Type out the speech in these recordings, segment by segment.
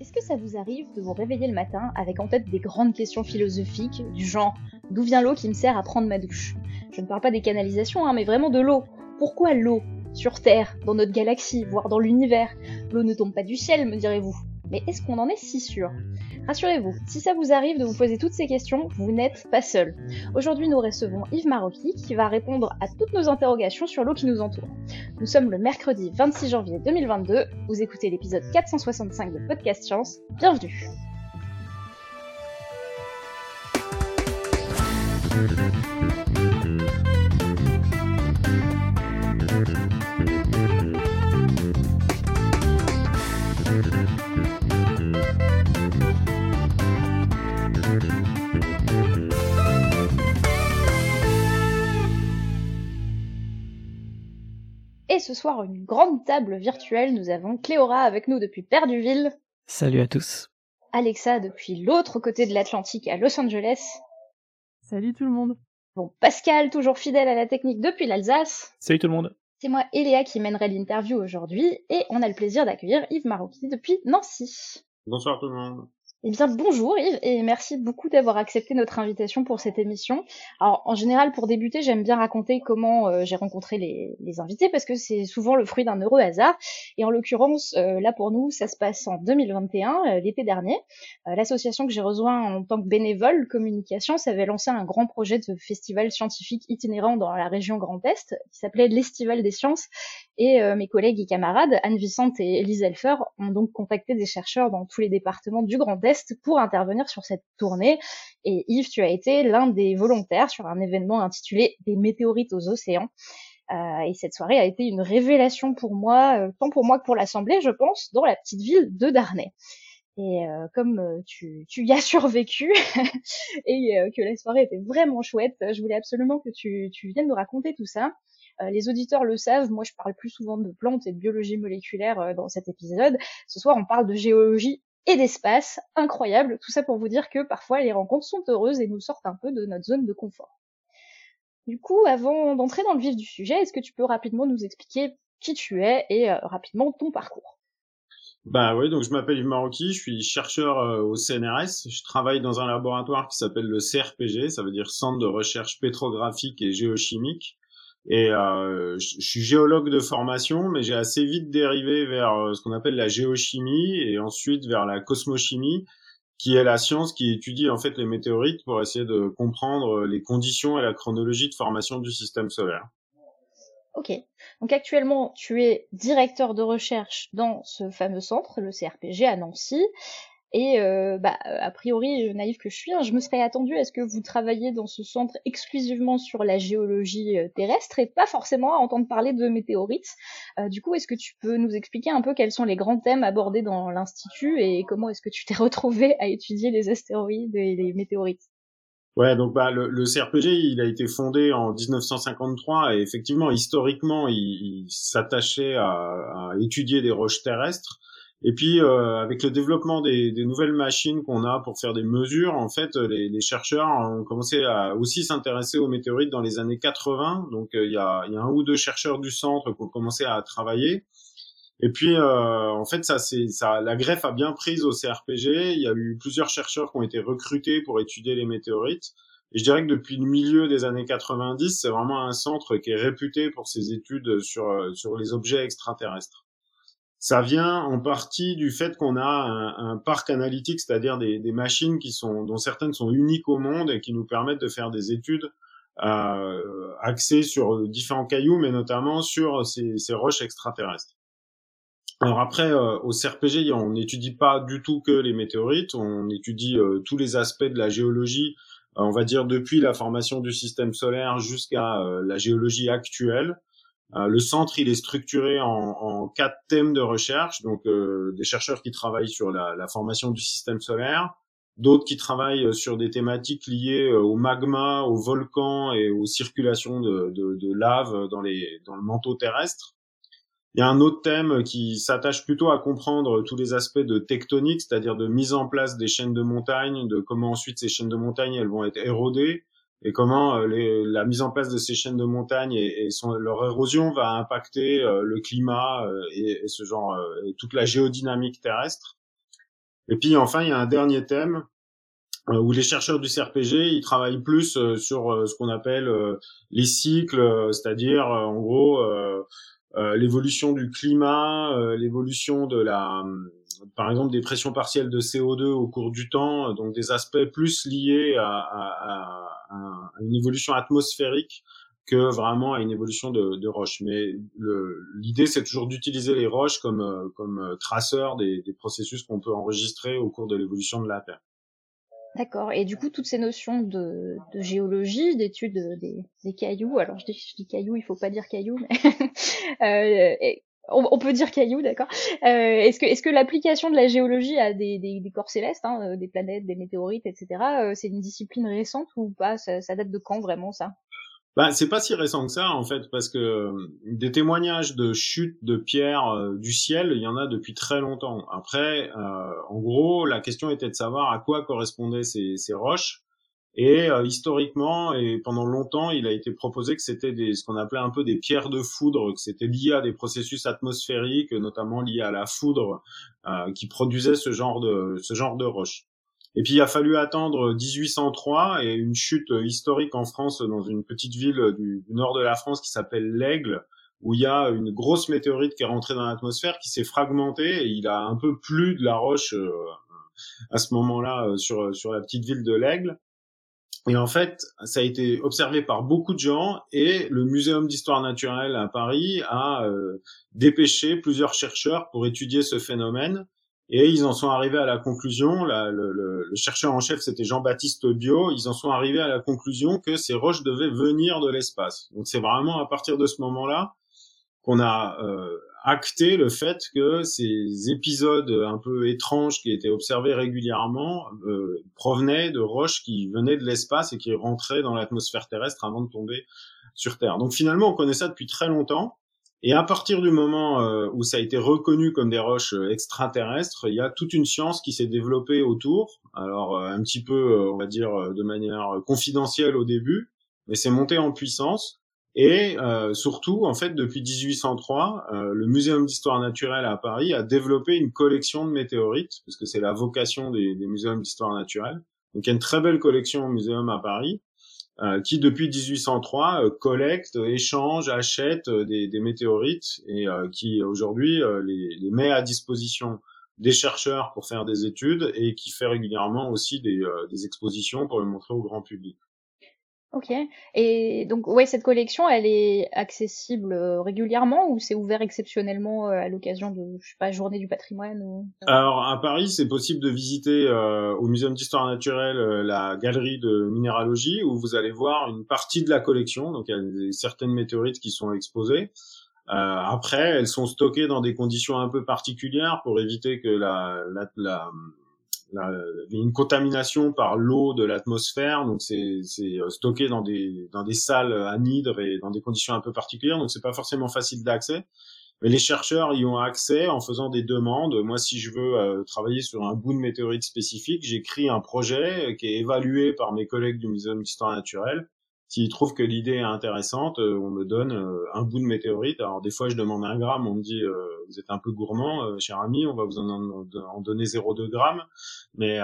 Est-ce que ça vous arrive de vous réveiller le matin avec en tête des grandes questions philosophiques du genre d'où vient l'eau qui me sert à prendre ma douche? Je ne parle pas des canalisations, hein, mais vraiment de l'eau. Pourquoi l'eau Sur Terre, dans notre galaxie, voire dans l'univers? L'eau ne tombe pas du ciel, me direz-vous. Mais est-ce qu'on en est si sûr? Rassurez-vous, si ça vous arrive de vous poser toutes ces questions, vous n'êtes pas seul. Aujourd'hui, nous recevons Yves Marocchi qui va répondre à toutes nos interrogations sur l'eau qui nous entoure. Nous sommes le mercredi 26 janvier 2022, vous écoutez l'épisode 465 de Podcast Science, bienvenue Et ce soir, une grande table virtuelle, nous avons Cléora avec nous depuis Perduville, Salut à tous. Alexa depuis l'autre côté de l'Atlantique à Los Angeles, Salut tout le monde. bon Pascal toujours fidèle à la technique depuis l'Alsace, Salut tout le monde. c'est moi Eléa qui mènerai l'interview aujourd'hui, et on a le plaisir d'accueillir Yves Marocchi depuis Nancy. Bonsoir tout le monde. Eh bien, bonjour Yves, et merci beaucoup d'avoir accepté notre invitation pour cette émission. Alors, en général, pour débuter, j'aime bien raconter comment euh, j'ai rencontré les, invités, parce que c'est souvent le fruit d'un heureux hasard. Et en l'occurrence, euh, là pour nous, ça se passe en 2021, euh, l'été dernier. L'association que j'ai rejoint en tant que bénévole communication, ça avait lancé un grand projet de festival scientifique itinérant dans la région Grand Est, qui s'appelait l'Estival des Sciences. Et mes collègues et camarades, Anne Vicente et Elise Elfer, ont donc contacté des chercheurs dans tous les départements du Grand Est pour intervenir sur cette tournée. Et Yves, tu as été l'un des volontaires sur un événement intitulé Des météorites aux océans. Euh, et cette soirée a été une révélation pour moi, euh, tant pour moi que pour l'Assemblée, je pense, dans la petite ville de Darnay. Et euh, comme tu, y as survécu et que la soirée était vraiment chouette, je voulais absolument que tu, viennes nous raconter tout ça. Les auditeurs le savent, moi je parle plus souvent de plantes et de biologie moléculaire dans cet épisode. Ce soir on parle de géologie et d'espace, incroyable, tout ça pour vous dire que parfois les rencontres sont heureuses et nous sortent un peu de notre zone de confort. Du coup, avant d'entrer dans le vif du sujet, est-ce que tu peux rapidement nous expliquer qui tu es et euh, rapidement ton parcours? Bah oui, donc je m'appelle Yves Marocchi, je suis chercheur euh, au CNRS. Je travaille dans un laboratoire qui s'appelle le CRPG, ça veut dire Centre de recherche pétrographique et géochimique. Et euh, je suis géologue de formation, mais j'ai assez vite dérivé vers euh, ce qu'on appelle la géochimie et ensuite vers la cosmochimie, qui est la science qui étudie en fait les météorites pour essayer de comprendre euh, les conditions et la chronologie de formation du système solaire. Ok. Donc actuellement, tu es directeur de recherche dans ce fameux centre, le CRPG à Nancy. Et euh, bah, a priori, euh, naïf que je suis, hein, je me serais attendue à ce que vous travailliez dans ce centre exclusivement sur la géologie euh, terrestre et pas forcément à entendre parler de météorites. Euh, du coup, est-ce que tu peux nous expliquer un peu quels sont les grands thèmes abordés dans l'institut et comment est-ce que tu t'es retrouvé à étudier les astéroïdes et les météorites? Ouais, donc bah le, le CRPG, il a été fondé en 1953 et effectivement, historiquement, il, il s'attachait à, à étudier des roches terrestres. Et puis, euh, avec le développement des, des nouvelles machines qu'on a pour faire des mesures, en fait, les, les chercheurs ont commencé à aussi s'intéresser aux météorites dans les années 80. Donc, euh, il y, a, y a un ou deux chercheurs du centre qui ont commencé à travailler. Et puis, euh, en fait, ça, c'est, ça, la greffe a bien prise au CRPG. Il y a eu plusieurs chercheurs qui ont été recrutés pour étudier les météorites. Et je dirais que depuis le milieu des années 90, c'est vraiment un centre qui est réputé pour ses études sur, euh, sur les objets extraterrestres. Ça vient en partie du fait qu'on a un, parc analytique, c'est-à-dire des, machines qui sont, dont certaines sont uniques au monde et qui nous permettent de faire des études euh, axées sur différents cailloux, mais notamment sur ces, ces roches extraterrestres. Alors après, euh, au CRPG, on n'étudie pas du tout que les météorites, on étudie euh, tous les aspects de la géologie, euh, on va dire depuis la formation du système solaire jusqu'à euh, la géologie actuelle. Euh, le centre, il est structuré en, quatre thèmes de recherche, donc euh, des chercheurs qui travaillent sur la, formation du système solaire, d'autres qui travaillent euh, sur des thématiques liées au magma, aux volcans et aux circulations de, lave dans, le manteau terrestre. Il y a un autre thème qui s'attache plutôt à comprendre tous les aspects de tectonique, c'est-à-dire de mise en place des chaînes de montagnes, de comment ensuite ces chaînes de montagnes elles vont être érodées, et comment les, la mise en place de ces chaînes de montagnes et, et son, leur érosion va impacter le climat et, et, ce genre et toute la géodynamique terrestre. Et puis enfin, il y a un dernier thème euh, où les chercheurs du CRPG ils travaillent plus euh, sur euh, ce qu'on appelle les cycles, c'est-à-dire en gros l'évolution du climat, l'évolution de la par exemple des pressions partielles de CO2 au cours du temps, donc des aspects plus liés à, à, à une évolution atmosphérique que vraiment à une évolution de, de roches. Mais l'idée, c'est toujours d'utiliser les roches comme, comme traceurs des, des processus qu'on peut enregistrer au cours de l'évolution de la Terre. D'accord. Et du coup, toutes ces notions de, géologie, d'études des, des, cailloux, alors je dis, je dis cailloux, il faut pas dire cailloux, mais euh, on, peut dire cailloux, d'accord. Euh, est-ce que, l'application de la géologie à des, corps célestes, hein, des planètes, des météorites, etc., euh, c'est une discipline récente ou pas? Ça, ça date de quand vraiment ça? Bah, c'est pas si récent que ça en fait, parce que euh, des témoignages de chutes de pierres euh, du ciel, il y en a depuis très longtemps. Après, euh, en gros, la question était de savoir à quoi correspondaient ces, ces roches. Et historiquement et pendant longtemps, il a été proposé que c'était des, ce qu'on appelait un peu des pierres de foudre, que c'était lié à des processus atmosphériques, notamment liés à la foudre, qui produisait ce genre de ce genre de roches. Et puis il a fallu attendre 1803 et une chute historique en France dans une petite ville du, nord de la France qui s'appelle l'Aigle, où il y a une grosse météorite qui est rentrée dans l'atmosphère, qui s'est fragmentée et il a un peu plu de la roche euh, à ce moment-là euh, sur sur la petite ville de l'Aigle. Et en fait, ça a été observé par beaucoup de gens et le Muséum d'histoire naturelle à Paris a euh, dépêché plusieurs chercheurs pour étudier ce phénomène. Et ils en sont arrivés à la conclusion, le, le, le, chercheur en chef c'était Jean-Baptiste Bio, ils en sont arrivés à la conclusion que ces roches devaient venir de l'espace. Donc c'est vraiment à partir de ce moment-là qu'on a euh, acté le fait que ces épisodes un peu étranges qui étaient observés régulièrement euh, provenaient de roches qui venaient de l'espace et qui rentraient dans l'atmosphère terrestre avant de tomber sur Terre. Donc finalement on connaît ça depuis très longtemps. Et à partir du moment euh, où ça a été reconnu comme des roches euh, extraterrestres, il y a toute une science qui s'est développée autour. Alors euh, un petit peu, on va dire, de manière confidentielle au début, mais c'est monté en puissance. Et surtout, en fait, depuis 1803, le Muséum d'histoire naturelle à Paris a développé une collection de météorites, parce que c'est la vocation des, des muséums d'histoire naturelle. Donc il y a une très belle collection au muséum à Paris. Euh, qui depuis 1803 euh, collecte, échange, achète euh, des, météorites et qui aujourd'hui les, les, met à disposition des chercheurs pour faire des études et qui fait régulièrement aussi des, expositions pour le montrer au grand public. Ok. Et donc, ouais, cette collection, elle est accessible euh, régulièrement ou c'est ouvert exceptionnellement euh, à l'occasion de, je sais pas, journée du patrimoine ou... Alors, à Paris, c'est possible de visiter euh, au Muséum d'histoire naturelle la galerie de minéralogie où vous allez voir une partie de la collection. Donc, il y a certaines météorites qui sont exposées. après, elles sont stockées dans des conditions un peu particulières pour éviter que la, la, la une contamination par l'eau de l'atmosphère, donc c'est euh, stocké dans des dans des salles anhydres et dans des conditions un peu particulières, donc c'est pas forcément facile d'accès. Mais les chercheurs y ont accès en faisant des demandes. Moi, si je veux euh, travailler sur un bout de météorite spécifique, j'écris un projet qui est évalué par mes collègues du Muséum d'histoire naturelle S'ils trouvent que l'idée est intéressante, euh, on me donne euh, un bout de météorite. Alors des fois, je demande un gramme, on me dit euh, vous êtes un peu gourmand, cher ami, on va vous en, en donner 0,2 grammes. Mais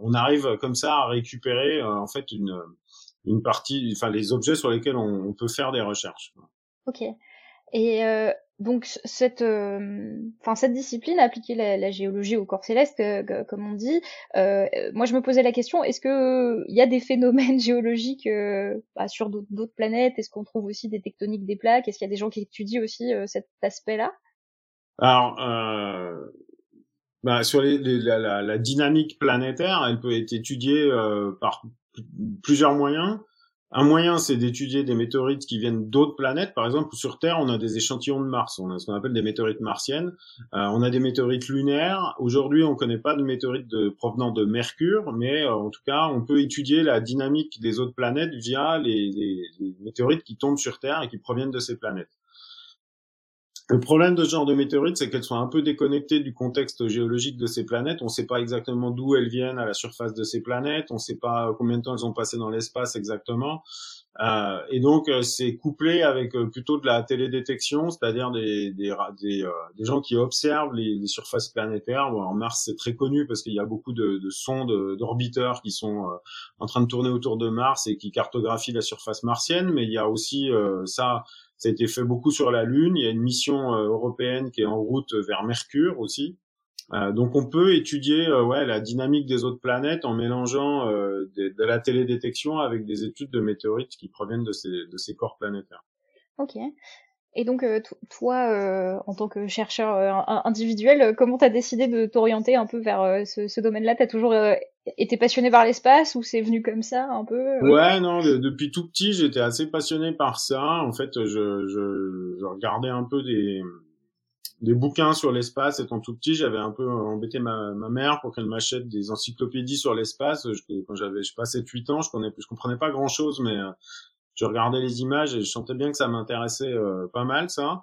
on arrive comme ça à récupérer en fait une une partie, enfin les objets sur lesquels on, on peut faire des recherches. Ok. Et euh, donc cette, euh, enfin cette discipline, appliquer la, géologie au corps céleste, euh, comme on dit, euh, moi je me posais la question est-ce que il y a des phénomènes géologiques bah, sur d'autres planètes? Est-ce qu'on trouve aussi des tectoniques des plaques? Est-ce qu'il y a des gens qui étudient aussi cet aspect-là? Alors, bah, sur les, la, la, dynamique planétaire, elle peut être étudiée par plusieurs moyens. Un moyen, c'est d'étudier des météorites qui viennent d'autres planètes. Par exemple, sur Terre, on a des échantillons de Mars. On a ce qu'on appelle des météorites martiennes. Euh, on a des météorites lunaires. Aujourd'hui, on ne connaît pas de météorites provenant de Mercure, mais euh, en tout cas, on peut étudier la dynamique des autres planètes via les, météorites qui tombent sur Terre et qui proviennent de ces planètes. Le problème de ce genre de météorites, c'est qu'elles sont un peu déconnectées du contexte géologique de ces planètes. On ne sait pas exactement d'où elles viennent à la surface de ces planètes. On ne sait pas combien de temps elles ont passé dans l'espace exactement. Euh, et donc, euh, c'est couplé avec euh, plutôt de la télédétection, c'est-à-dire des, des, des, des, gens qui observent les, les surfaces planétaires. Bon, en Mars, c'est très connu parce qu'il y a beaucoup de, de sondes, d'orbiteurs qui sont en train de tourner autour de Mars et qui cartographient la surface martienne. Mais il y a aussi ça ça a été fait beaucoup sur la Lune. Il y a une mission euh, européenne qui est en route vers Mercure aussi. Euh, donc on peut étudier euh, ouais la dynamique des autres planètes en mélangeant de, la télédétection avec des études de météorites qui proviennent de ces, corps planétaires. Ok. Et donc, toi, en tant que chercheur individuel, comment tu as décidé de t'orienter un peu vers ce, ce domaine-là? T'as toujours été passionné par l'espace ou c'est venu comme ça un peu Ouais, non, depuis tout petit, j'étais assez passionné par ça. En fait, je, je, je regardais un peu des, des bouquins sur l'espace. Étant tout petit, j'avais un peu embêté ma, ma mère pour qu'elle m'achète des encyclopédies sur l'espace. Quand j'avais, je sais pas, 7-8 ans, je, connais, je comprenais pas grand-chose, mais je regardais les images et je sentais bien que ça m'intéressait euh, pas mal ça.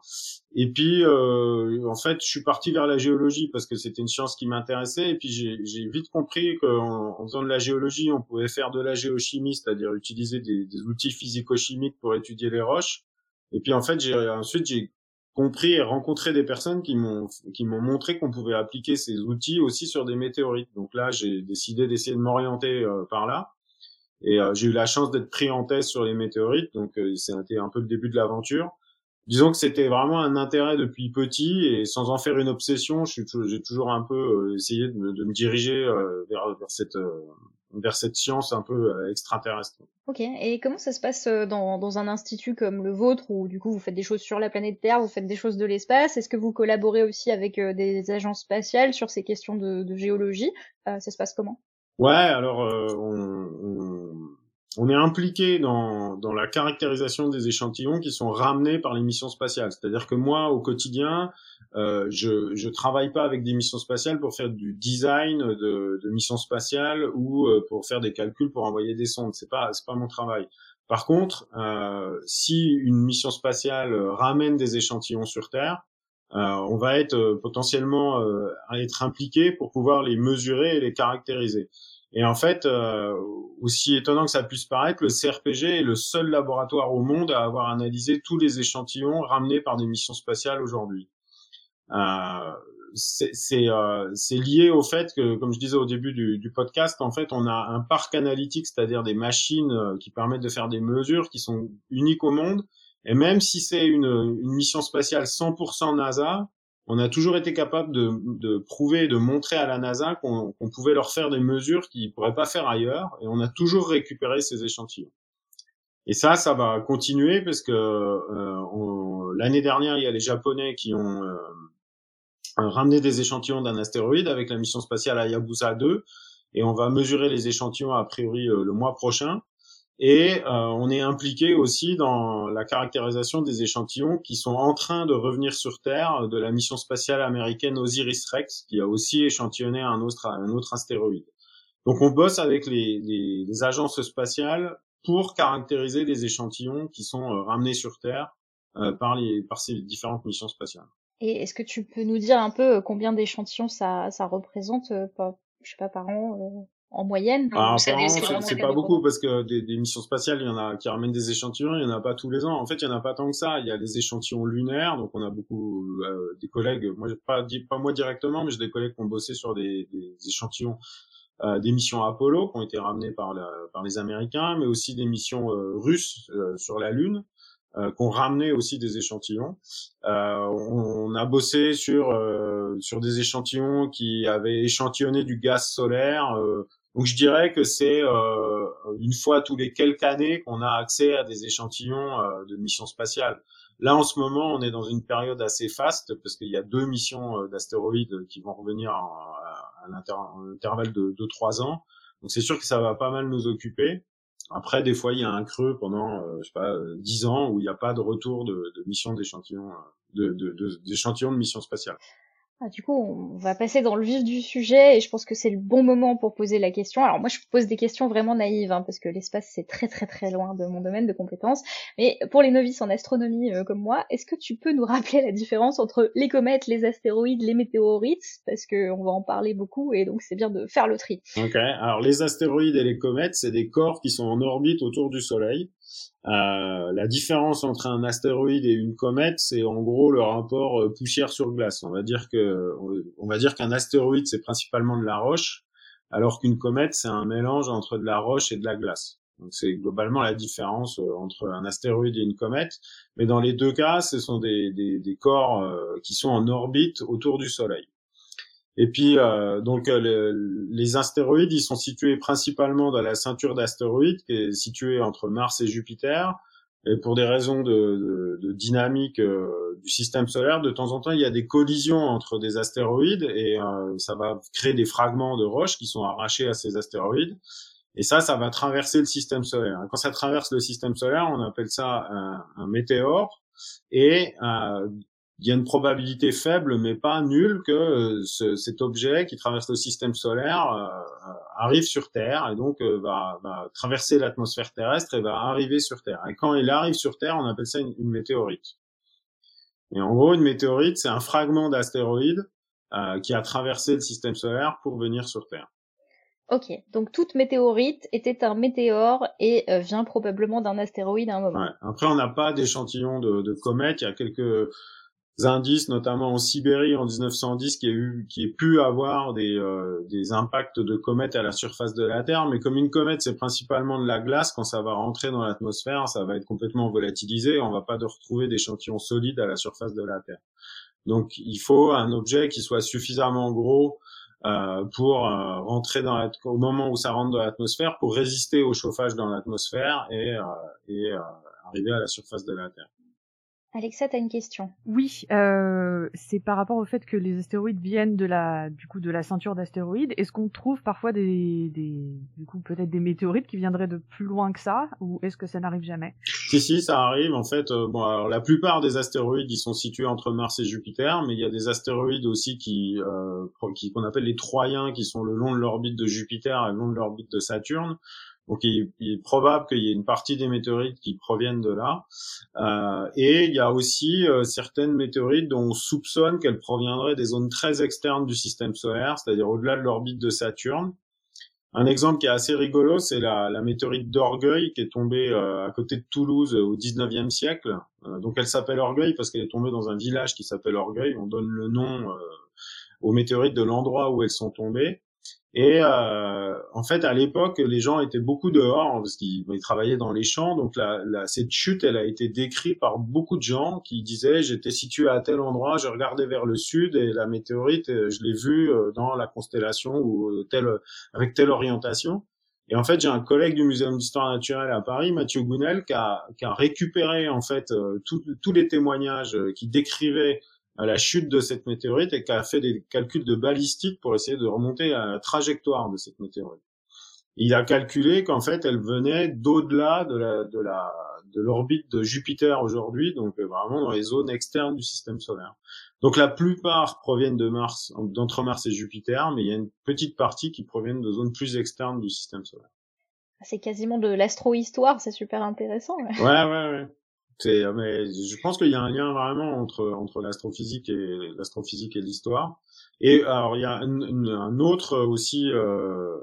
Et puis euh, en fait, je suis parti vers la géologie parce que c'était une science qui m'intéressait et puis j'ai vite compris qu'en en faisant de la géologie, on pouvait faire de la géochimie, c'est-à-dire utiliser des, des outils physico-chimiques pour étudier les roches. Et puis en fait, j'ai ensuite j'ai compris et rencontré des personnes qui m'ont qui m'ont montré qu'on pouvait appliquer ces outils aussi sur des météorites. Donc là, j'ai décidé d'essayer de m'orienter euh, par là. Et euh, j'ai eu la chance d'être pris en test sur les météorites, donc euh, c'était un peu le début de l'aventure. Disons que c'était vraiment un intérêt depuis petit et sans en faire une obsession, j'ai toujours un peu euh, essayé de me, de me diriger vers, vers, cette vers cette science un peu extraterrestre. Ok. Et comment ça se passe dans, dans un institut comme le vôtre où du coup vous faites des choses sur la planète Terre, vous faites des choses de l'espace? Est-ce que vous collaborez aussi avec des agences spatiales sur ces questions de, de géologie? Ça se passe comment? Ouais, alors euh, on, on, est impliqué dans, dans la caractérisation des échantillons qui sont ramenés par les missions spatiales. C'est-à-dire que moi, au quotidien, euh, je je travaille pas avec des missions spatiales pour faire du design de, de missions spatiales ou euh, pour faire des calculs pour envoyer des sondes. C'est pas c'est pas mon travail. Par contre, euh, si une mission spatiale ramène des échantillons sur Terre, on va être euh, potentiellement euh, à être impliqué pour pouvoir les mesurer et les caractériser. Et en fait, aussi étonnant que ça puisse paraître, le CRPG est le seul laboratoire au monde à avoir analysé tous les échantillons ramenés par des missions spatiales aujourd'hui. Euh, c'est lié au fait que, comme je disais au début du, du, podcast, en fait, on a un parc analytique, c'est-à-dire des machines qui permettent de faire des mesures qui sont uniques au monde, et même si c'est une, une, mission spatiale 100% NASA, on a toujours été capable de, de prouver, de montrer à la NASA qu'on pouvait leur faire des mesures qu'ils ne pourraient pas faire ailleurs, et on a toujours récupéré ces échantillons. Et ça, ça va continuer parce que euh, l'année dernière, il y a les Japonais qui ont euh, ramené des échantillons d'un astéroïde avec la mission spatiale Hayabusa 2, et on va mesurer les échantillons a priori euh, le mois prochain. Et euh, on est impliqué aussi dans la caractérisation des échantillons qui sont en train de revenir sur Terre de la mission spatiale américaine Osiris-Rex, qui a aussi échantillonné un autre, un autre astéroïde. Donc on bosse avec les, agences spatiales pour caractériser des échantillons qui sont euh, ramenés sur Terre euh, par, les, par ces différentes missions spatiales. Et est-ce que tu peux nous dire un peu combien d'échantillons ça, ça représente, je sais pas, par an en moyenne ah, c'est pas beaucoup parce que des, des, missions spatiales, il y en a qui ramènent des échantillons, il y en a pas tous les ans. En fait, il y en a pas tant que ça. Il y a des échantillons lunaires, donc on a beaucoup euh, des collègues. Moi, pas pas moi directement, mais j'ai des collègues qui ont bossé sur des, des échantillons euh, des missions Apollo qui ont été ramenées par, la, par les Américains, mais aussi des missions euh, russes euh, sur la Lune euh, qui ont ramené aussi des échantillons. Euh, on, a bossé sur sur des échantillons qui avaient échantillonné du gaz solaire. Donc je dirais que c'est euh, une fois tous les quelques années qu'on a accès à des échantillons euh, de missions spatiales. Là en ce moment, on est dans une période assez faste parce qu'il y a deux missions euh, d'astéroïdes qui vont revenir à, l'intervalle de 2-3 ans. Donc c'est sûr que ça va pas mal nous occuper. Après, des fois, il y a un creux pendant, je sais pas, 10 ans où il n'y a pas de retour de, de mission d'échantillons, de, de, de, d'échantillons de missions spatiales. Ah, du coup, on va passer dans le vif du sujet et je pense que c'est le bon moment pour poser la question. Alors moi, je pose des questions vraiment naïves hein, parce que l'espace c'est très très très loin de mon domaine de compétences. Mais pour les novices en astronomie euh, comme moi, est-ce que tu peux nous rappeler la différence entre les comètes, les astéroïdes, les météorites? Parce que on va en parler beaucoup et donc c'est bien de faire le tri. Ok. Alors les astéroïdes et les comètes, c'est des corps qui sont en orbite autour du Soleil. Euh, la différence entre un astéroïde et une comète, c'est en gros le rapport euh, poussière sur glace. On va dire que, va dire qu'un astéroïde c'est principalement de la roche, alors qu'une comète c'est un mélange entre de la roche et de la glace. Donc c'est globalement la différence euh, entre un astéroïde et une comète. Mais dans les deux cas, ce sont des corps qui sont en orbite autour du Soleil. Et puis euh, donc euh, les astéroïdes, ils sont situés principalement dans la ceinture d'astéroïdes qui est située entre Mars et Jupiter. Et pour des raisons de, de, de dynamique euh, du système solaire, de temps en temps, il y a des collisions entre des astéroïdes et ça va créer des fragments de roches qui sont arrachés à ces astéroïdes. Et ça, ça va traverser le système solaire. quand ça traverse le système solaire, on appelle ça un, un météore. Et euh, il y a une probabilité faible, mais pas nulle, que euh, ce, cet objet qui traverse le système solaire euh, euh, arrive sur Terre et donc va, va, traverser l'atmosphère terrestre et va arriver sur Terre. Et quand il arrive sur Terre, on appelle ça une, météorite. Et en gros, une météorite, c'est un fragment d'astéroïde qui a traversé le système solaire pour venir sur Terre. Ok, donc toute météorite était un météore et vient probablement d'un astéroïde à un moment. Ouais. Après, on n'a pas d'échantillon de, de comètes. Il y a quelques indices, notamment en Sibérie en 1910, qui a eu, qui a pu avoir des, euh, des impacts de comètes à la surface de la Terre. Mais comme une comète, c'est principalement de la glace, quand ça va rentrer dans l'atmosphère, ça va être complètement volatilisé. On va pas de retrouver d'échantillons solides à la surface de la Terre. Donc, il faut un objet qui soit suffisamment gros euh, pour euh, rentrer dans au moment où ça rentre dans l'atmosphère, pour résister au chauffage dans l'atmosphère et arriver à la surface de la Terre. Alexa, t'as une question. Oui, euh, c'est par rapport au fait que les astéroïdes viennent de la, du coup, de la ceinture d'astéroïdes. Est-ce qu'on trouve parfois des, des du coup, peut-être des météorites qui viendraient de plus loin que ça, ou est-ce que ça n'arrive jamais? Si, si, ça arrive. En fait, euh, bon, alors la plupart des astéroïdes, ils sont situés entre Mars et Jupiter, mais il y a des astéroïdes aussi qui, euh, qui qu'on appelle les Troyens, qui sont le long de l'orbite de Jupiter et le long de l'orbite de Saturne. Donc il, est probable qu'il y ait une partie des météorites qui proviennent de là. Euh, et il y a aussi euh, certaines météorites dont on soupçonne qu'elles proviendraient des zones très externes du système solaire, c'est-à-dire au-delà de l'orbite de Saturne. Un exemple qui est assez rigolo, c'est la, la, météorite d'Orgueil qui est tombée euh, à côté de Toulouse au 19e siècle. donc elle s'appelle Orgueil parce qu'elle est tombée dans un village qui s'appelle Orgueil. On donne le nom aux météorites de l'endroit où elles sont tombées. Et euh, en fait, à l'époque, les gens étaient beaucoup dehors parce qu'ils travaillaient dans les champs. Donc la, la, cette chute, elle a été décrite par beaucoup de gens qui disaient j'étais situé à tel endroit, je regardais vers le sud et la météorite, euh, je l'ai vue euh, dans la constellation ou euh, telle avec telle orientation. Et en fait, j'ai un collègue du Muséum d'histoire naturelle à Paris, Mathieu Gounel, qui a, qui a récupéré en fait tous les témoignages qui décrivaient à la chute de cette météorite et qui a fait des calculs de balistique pour essayer de remonter à la trajectoire de cette météorite. Il a calculé qu'en fait, elle venait d'au-delà de la, de la, de l'orbite de Jupiter aujourd'hui, donc euh, vraiment dans les zones externes du système solaire. Donc la plupart proviennent de Mars, d'entre Mars et Jupiter, mais il y a une petite partie qui proviennent de zones plus externes du système solaire. C'est quasiment de l'astrohistoire, c'est super intéressant. Ouais, ouais, ouais. C'est, euh, mais je pense qu'il y a un lien vraiment entre entre l'astrophysique et l'astrophysique et l'histoire. Et alors il y a un, un autre aussi euh,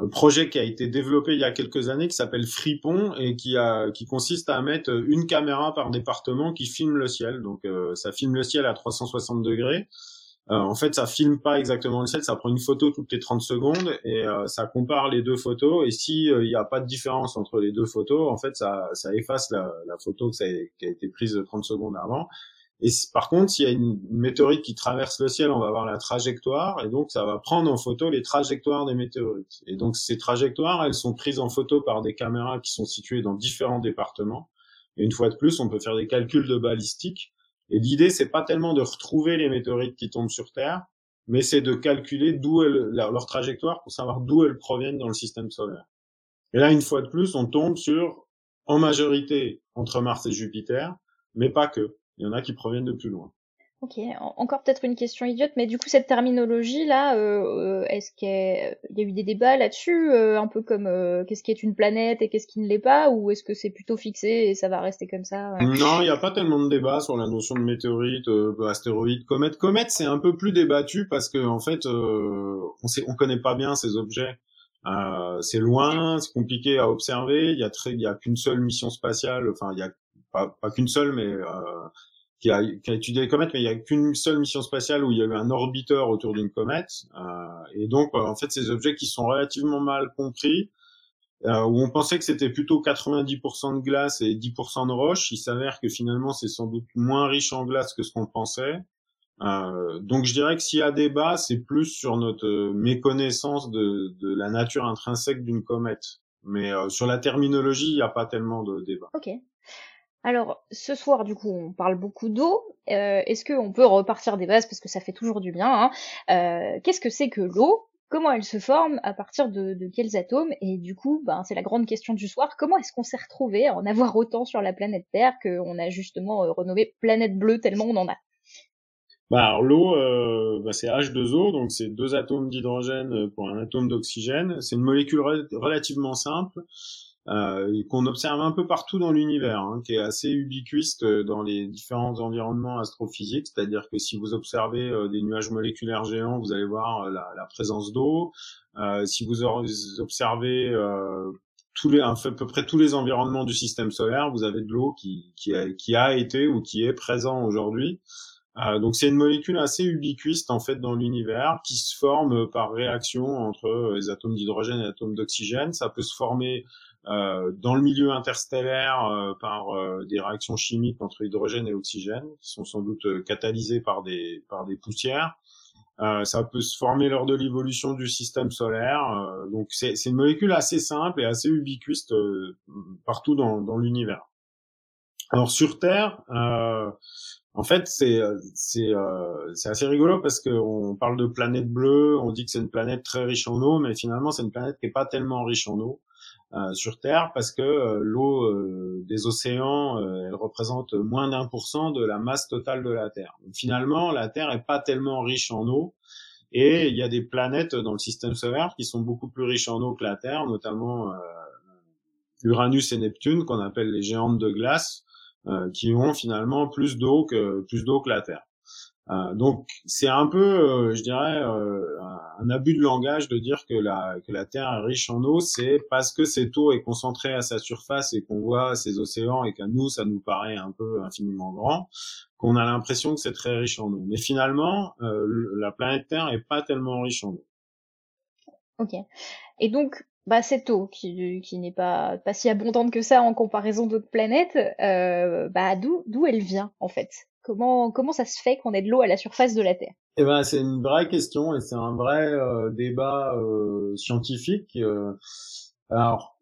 euh, projet qui a été développé il y a quelques années qui s'appelle Fripon et qui a qui consiste à mettre une caméra par département qui filme le ciel. Donc euh, ça filme le ciel à 360 degrés en fait, ça filme pas exactement le ciel, ça prend une photo toutes les 30 secondes et euh, ça compare les deux photos. Et si euh, il n'y a pas de différence entre les deux photos, en fait, ça, ça efface la, photo qui a été prise 30 secondes avant. Et par contre, s'il y a une, météorite qui traverse le ciel, on va voir la trajectoire et donc ça va prendre en photo les trajectoires des météorites. Et donc ces trajectoires, elles sont prises en photo par des caméras qui sont situées dans différents départements. Et une fois de plus, on peut faire des calculs de balistique et l'idée, c'est pas tellement de retrouver les météorites qui tombent sur Terre, mais c'est de calculer d'où leur trajectoire pour savoir d'où elles proviennent dans le système solaire. Et là, une fois de plus, on tombe sur, en majorité, entre Mars et Jupiter, mais pas que. Il y en a qui proviennent de plus loin. Ok, encore peut-être une question idiote, mais du coup cette terminologie là, euh, euh est-ce qu'il y, a eu des débats là-dessus, euh, un peu comme euh, qu'est-ce qui est une planète et qu'est-ce qui ne l'est pas, ou est-ce que c'est plutôt fixé et ça va rester comme ça Non, il n'y a pas tellement de débats sur la notion de météorite, astéroïde, comète. Comète, c'est un peu plus débattu parce que en fait, on sait, on connaît pas bien ces objets. c'est loin, c'est compliqué à observer. Il y a très, il y a qu'une seule mission spatiale. Enfin, il y a pas, pas qu'une seule, mais qui a, qui a, étudié les comètes, mais il n'y a qu'une seule mission spatiale où il y a eu un orbiteur autour d'une comète. Euh, et donc, euh, en fait, ces objets qui sont relativement mal compris, euh, où on pensait que c'était plutôt 90% de glace et 10% de roche, il s'avère que finalement, c'est sans doute moins riche en glace que ce qu'on pensait. Euh, donc, je dirais que s'il y a débat, c'est plus sur notre méconnaissance de, de la nature intrinsèque d'une comète. Mais euh, sur la terminologie, il n'y a pas tellement de débat. Ok. Alors, ce soir, du coup, on parle beaucoup d'eau. Euh, est-ce qu'on peut repartir des bases? Parce que ça fait toujours du bien hein. Euh, Qu'est-ce que c'est que l'eau? Comment elle se forme? À partir de, quels atomes? Et du coup, ben, c'est la grande question du soir. Comment est-ce qu'on s'est retrouvé à en avoir autant sur la planète Terre qu'on a justement euh, renommé planète bleue tellement on en a? Bah, l'eau, bah, c'est H2O, donc c'est deux atomes d'hydrogène pour un atome d'oxygène. C'est une molécule relativement simple euh, qu'on observe un peu partout dans l'univers, hein, qui est assez ubiquiste euh, dans les différents environnements astrophysiques. C'est-à-dire que si vous observez euh, des nuages moléculaires géants, vous allez voir euh, la, présence d'eau. si vous observez tous les, à peu près tous les environnements du système solaire, vous avez de l'eau qui, qui, a, qui a été ou qui est présent aujourd'hui. Euh, donc c'est une molécule assez ubiquiste en fait dans l'univers qui se forme par réaction entre les atomes d'hydrogène et les atomes d'oxygène. Ça peut se former euh, dans le milieu interstellaire euh, par euh, des réactions chimiques entre hydrogène et oxygène, qui sont sans doute catalysées par des, par des poussières. ça peut se former lors de l'évolution du système solaire. donc c'est une molécule assez simple et assez ubiquiste partout dans, dans l'univers. Alors sur Terre, en fait, c'est c'est assez rigolo parce qu'on parle de planète bleue, on dit que c'est une planète très riche en eau, mais finalement c'est une planète qui est pas tellement riche en eau. Euh, sur Terre parce que euh, l'eau euh, des océans, elle représente moins d'un pour cent de la masse totale de la Terre. finalement, la Terre est pas tellement riche en eau. Et il y a des planètes dans le système solaire qui sont beaucoup plus riches en eau que la Terre, notamment Uranus et Neptune, qu'on appelle les géantes de glace, qui ont finalement plus d'eau que plus d'eau que la Terre. Euh, donc c'est un peu, euh, je dirais, euh, un abus de langage de dire que la, Terre est riche en eau, c'est parce que cette eau est concentrée à sa surface et qu'on voit ces océans et qu'à nous ça nous paraît un peu infiniment grand, qu'on a l'impression que c'est très riche en eau. Mais finalement, la planète Terre est pas tellement riche en eau. Ok. Et donc, bah, cette eau qui, n'est pas, si abondante que ça en comparaison d'autres planètes, bah, d'où elle vient en fait? Comment, comment ça se fait qu'on ait de l'eau à la surface de la Terre? Eh ben, c'est une vraie question et c'est un vrai euh, débat euh, scientifique. Euh. alors,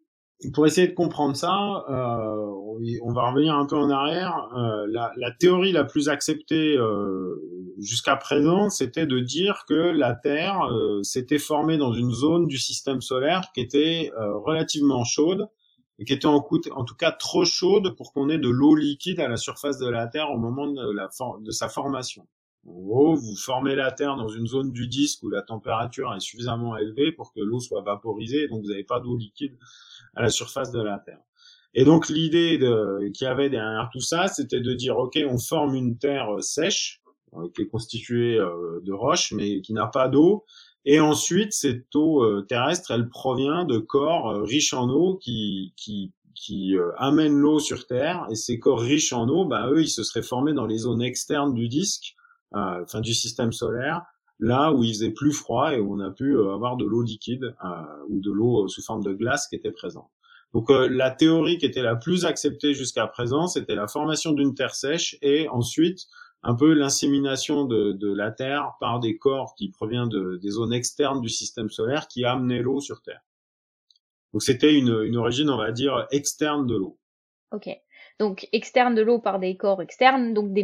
pour essayer de comprendre ça, on va revenir un peu en arrière. La, la, théorie la plus acceptée jusqu'à présent, c'était de dire que la Terre s'était formée dans une zone du système solaire qui était relativement chaude et qui était en, tout cas trop chaude pour qu'on ait de l'eau liquide à la surface de la Terre au moment de, de sa formation. En gros, vous formez la Terre dans une zone du disque où la température est suffisamment élevée pour que l'eau soit vaporisée, donc vous n'avez pas d'eau liquide à la surface de la Terre. Et donc l'idée qu'il y avait derrière tout ça, c'était de dire, OK, on forme une Terre sèche, euh, qui est constituée euh, de roches, mais qui n'a pas d'eau, et ensuite, cette eau euh, terrestre, elle provient de corps euh, riches en eau qui, qui, qui euh, amènent l'eau sur Terre. Et ces corps riches en eau, bah, eux, ils se seraient formés dans les zones externes du disque, enfin du système solaire, là où il faisait plus froid et où on a pu avoir de l'eau liquide ou de l'eau sous forme de glace qui était présente. Donc la théorie qui était la plus acceptée jusqu'à présent, c'était la formation d'une terre sèche et ensuite un peu l'insémination de, la Terre par des corps qui proviennent de, des zones externes du système solaire qui amenaient l'eau sur Terre. Donc c'était une, une origine, on va dire, externe de l'eau. Ok. Donc externe de l'eau par des corps externes, donc des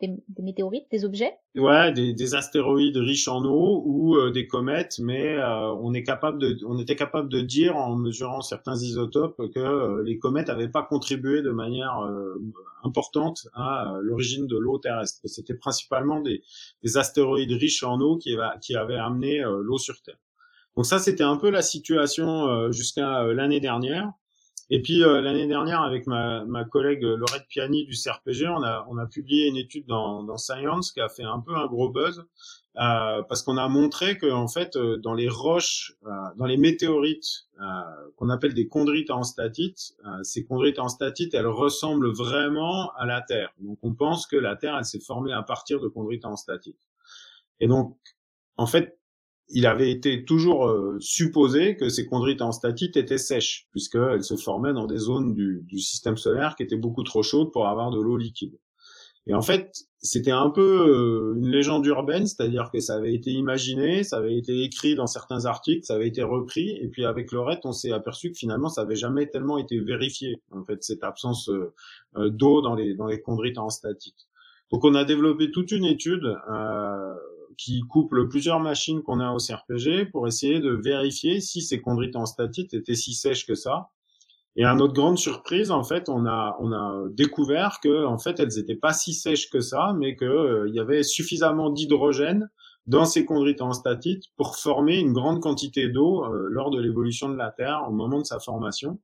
des, météorites, des objets? Ouais, des, des, astéroïdes riches en eau ou euh, des comètes, mais euh, on est capable de, on était capable de dire en mesurant certains isotopes que euh, les comètes n'avaient pas contribué de manière importante à l'origine de l'eau terrestre. C'était principalement des, des, astéroïdes riches en eau qui, qui avaient amené l'eau sur Terre. Donc ça, c'était un peu la situation jusqu'à l'année dernière. Et puis euh, l'année dernière, avec ma, ma collègue Laurette Piani du CRPG, on a, on a publié une étude dans, dans Science qui a fait un peu un gros buzz euh, parce qu'on a montré que en fait, euh, dans les roches, euh, dans les météorites qu'on appelle des chondrites en statite, ces chondrites en statite, elles ressemblent vraiment à la Terre. Donc on pense que la Terre, elle s'est formée à partir de chondrites en statite. Et donc, en fait, il avait été toujours euh, supposé que ces chondrites en statite étaient sèches, puisqu'elles se formaient dans des zones du, du, système solaire qui étaient beaucoup trop chaudes pour avoir de l'eau liquide. Et en fait, c'était un peu euh, une légende urbaine, c'est-à-dire que ça avait été imaginé, ça avait été écrit dans certains articles, ça avait été repris, et puis avec Lorette, on s'est aperçu que finalement, ça avait jamais tellement été vérifié, en fait, cette absence euh, d'eau dans les, dans les chondrites en statite. Donc on a développé toute une étude euh, qui couple plusieurs machines qu'on a au CRPG pour essayer de vérifier si ces chondrites en statite étaient si sèches que ça. Et à notre grande surprise, en fait, on a découvert que en fait elles étaient pas si sèches que ça, mais que euh, y avait suffisamment d'hydrogène dans ces chondrites en statite pour former une grande quantité d'eau euh, lors de l'évolution de la Terre au moment de sa formation.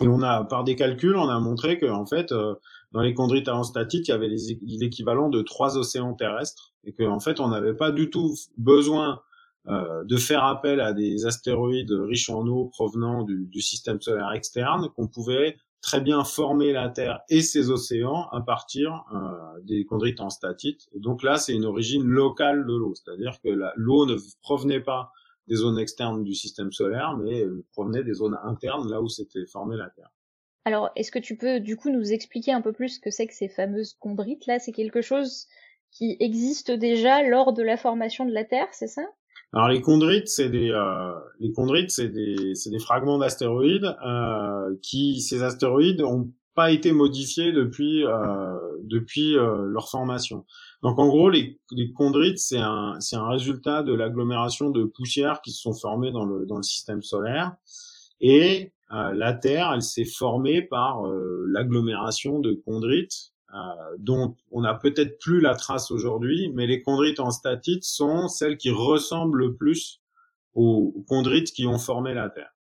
Et on a, par des calculs, on a montré que en fait, euh, dans les chondrites statite, il y avait l'équivalent de trois océans terrestres et qu'en fait, on n'avait pas du tout besoin euh, de faire appel à des astéroïdes riches en eau provenant du, du système solaire externe, qu'on pouvait très bien former la Terre et ses océans à partir euh, des chondrites en statite. Et donc là, c'est une origine locale de l'eau, c'est-à-dire que l'eau ne provenait pas des zones externes du système solaire, mais provenait des zones internes, là où s'était formée la Terre. Alors, est-ce que tu peux du coup nous expliquer un peu plus ce que c'est que ces fameuses chondrites là? C'est quelque chose qui existe déjà lors de la formation de la Terre, c'est ça? Alors les chondrites, c'est des euh, les chondrites, c'est des c'est des fragments d'astéroïdes euh, qui ces astéroïdes ont pas été modifiés depuis euh, depuis euh, leur formation. Donc en gros, les, les chondrites, c'est un c'est un résultat de l'agglomération de poussières qui se sont formées dans le dans le système solaire. Et la Terre, elle s'est formée par euh, l'agglomération de chondrites, euh, dont on n'a peut-être plus la trace aujourd'hui, mais les chondrites en statite sont celles qui ressemblent le plus aux chondrites qui ont formé la Terre.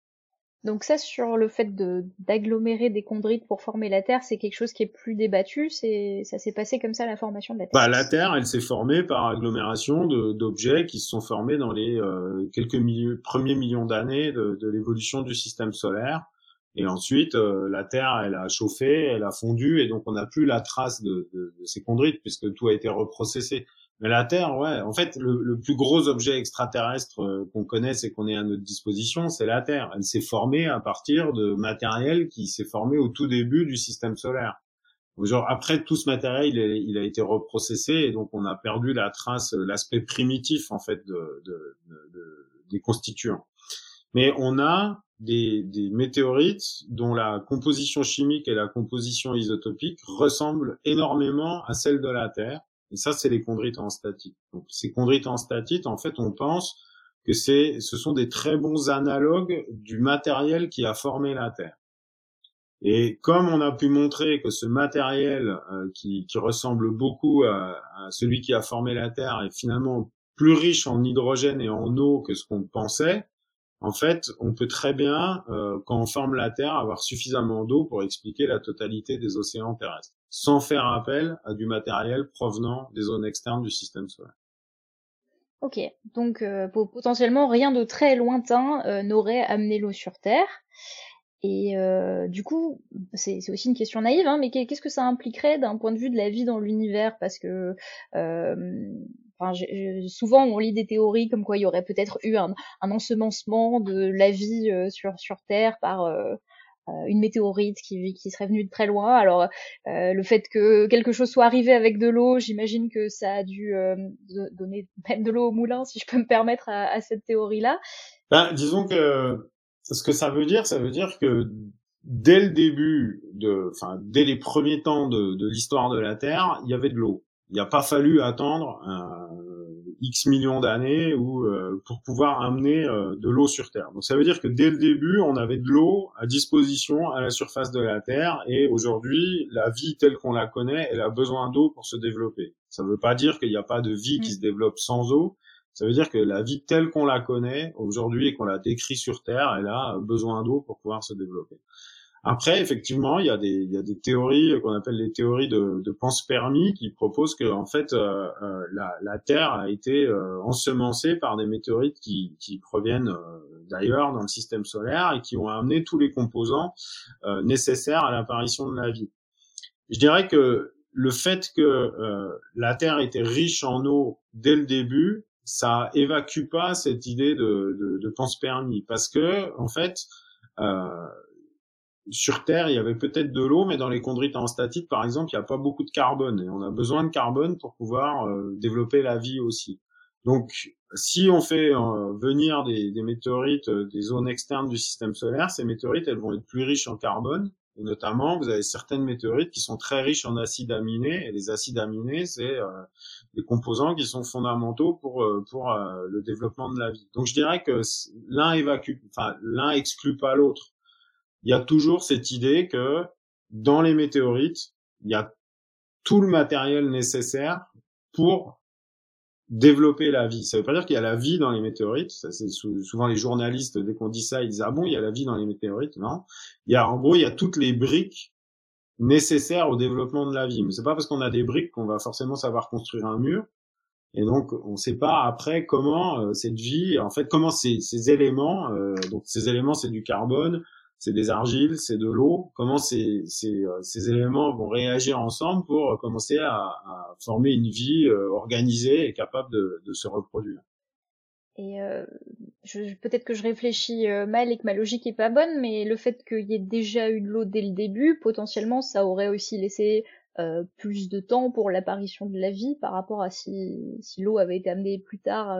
Donc ça, sur le fait de d'agglomérer des chondrites pour former la Terre, c'est quelque chose qui est plus débattu. C'est ça s'est passé comme ça la formation de la Terre. Bah, la Terre, elle s'est formée par agglomération d'objets qui se sont formés dans les euh, quelques premiers millions d'années de, de l'évolution du système solaire. Et ensuite, euh, la Terre, elle a chauffé, elle a fondu, et donc on n'a plus la trace de, de, de, ces chondrites puisque tout a été reprocessé. Mais la Terre, ouais, en fait, le, plus gros objet extraterrestre euh, qu'on connaisse et qu'on ait à notre disposition, c'est la Terre. Elle s'est formée à partir de matériel qui s'est formé au tout début du système solaire. Genre après tout ce matériel, il a, été reprocessé et donc on a perdu la trace, l'aspect primitif en fait de, de, de, des constituants. Mais on a des, météorites dont la composition chimique et la composition isotopique ressemblent énormément à celle de la Terre et ça, c'est les chondrites en statite. Donc, ces chondrites en statite, en fait, on pense que c'est, ce sont des très bons analogues du matériel qui a formé la Terre. Et comme on a pu montrer que ce matériel euh, qui, ressemble beaucoup à, celui qui a formé la Terre est finalement plus riche en hydrogène et en eau que ce qu'on pensait, en fait, on peut très bien, euh, quand on forme la Terre, avoir suffisamment d'eau pour expliquer la totalité des océans terrestres, sans faire appel à du matériel provenant des zones externes du système solaire. Ok, donc euh, potentiellement rien de très lointain euh, n'aurait amené l'eau sur Terre. Et du coup, c'est aussi une question naïve, hein, mais qu'est-ce que ça impliquerait d'un point de vue de la vie dans l'univers? Parce que souvent on lit des théories comme quoi il y aurait peut-être eu un, ensemencement de la vie euh, sur Terre par euh, euh, une météorite qui, serait venue de très loin. Alors le fait que quelque chose soit arrivé avec de l'eau, j'imagine que ça a dû donner de l'eau au moulin, si je peux me permettre à, cette théorie-là. Ben, disons que ce que ça veut dire, ça veut dire que dès le début enfin, dès les premiers temps de l'histoire de la Terre, il y avait de l'eau. Il n'y a pas fallu attendre X millions d'années ou euh, pour pouvoir amener euh, de l'eau sur Terre. Donc ça veut dire que dès le début, on avait de l'eau à disposition à la surface de la Terre et aujourd'hui, la vie telle qu'on la connaît, elle a besoin d'eau pour se développer. Ça ne veut pas dire qu'il n'y a pas de vie qui mm. se développe sans eau. Ça veut dire que la vie telle qu'on la connaît aujourd'hui et qu'on la décrit sur Terre, elle a besoin d'eau pour pouvoir se développer. Après, effectivement, il y a des, il y a des théories qu'on appelle les théories de, de panspermie qui proposent que en fait euh, euh, la, la, Terre a été euh, ensemencée par des météorites qui, qui proviennent d'ailleurs dans le système solaire et qui ont amené tous les composants nécessaires à l'apparition de la vie. Je dirais que le fait que la Terre était riche en eau dès le début, ça évacue pas cette idée de, de, de panspermie parce que en fait euh, sur Terre, il y avait peut-être de l'eau, mais dans les chondrites en statite, par exemple, il n'y a pas beaucoup de carbone. Et on a besoin de carbone pour pouvoir euh, développer la vie aussi. Donc, si on fait euh, venir des, météorites euh, des zones externes du système solaire, ces météorites, elles vont être plus riches en carbone. Et notamment, vous avez certaines météorites qui sont très riches en acides aminés. Et les acides aminés, c'est des composants qui sont fondamentaux pour pour le développement de la vie. Donc, je dirais que l'un exclut pas l'autre il y a toujours cette idée que dans les météorites, il y a tout le matériel nécessaire pour développer la vie. Ça veut pas dire qu'il y a la vie dans les météorites. Ça, c'est souvent les journalistes, dès qu'on dit ça, ils disent ah bon, il y a la vie dans les météorites? Non, il y a en gros, il y a toutes les briques nécessaires au développement de la vie. Mais c'est pas parce qu'on a des briques qu'on va forcément savoir construire un mur. Et donc, on sait pas après comment euh, cette vie, en fait, comment ces, ces éléments, euh, donc ces éléments, c'est du carbone, c'est des argiles, c'est de l'eau. Comment ces, ces, euh, ces, éléments vont réagir ensemble pour commencer à, à former une vie euh, organisée et capable de, de se reproduire? Et euh, peut-être que je réfléchis euh, mal et que ma logique est pas bonne, mais le fait qu'il y ait déjà eu de l'eau dès le début, potentiellement, ça aurait aussi laissé euh, plus de temps pour l'apparition de la vie par rapport à si, si l'eau avait été amenée plus tard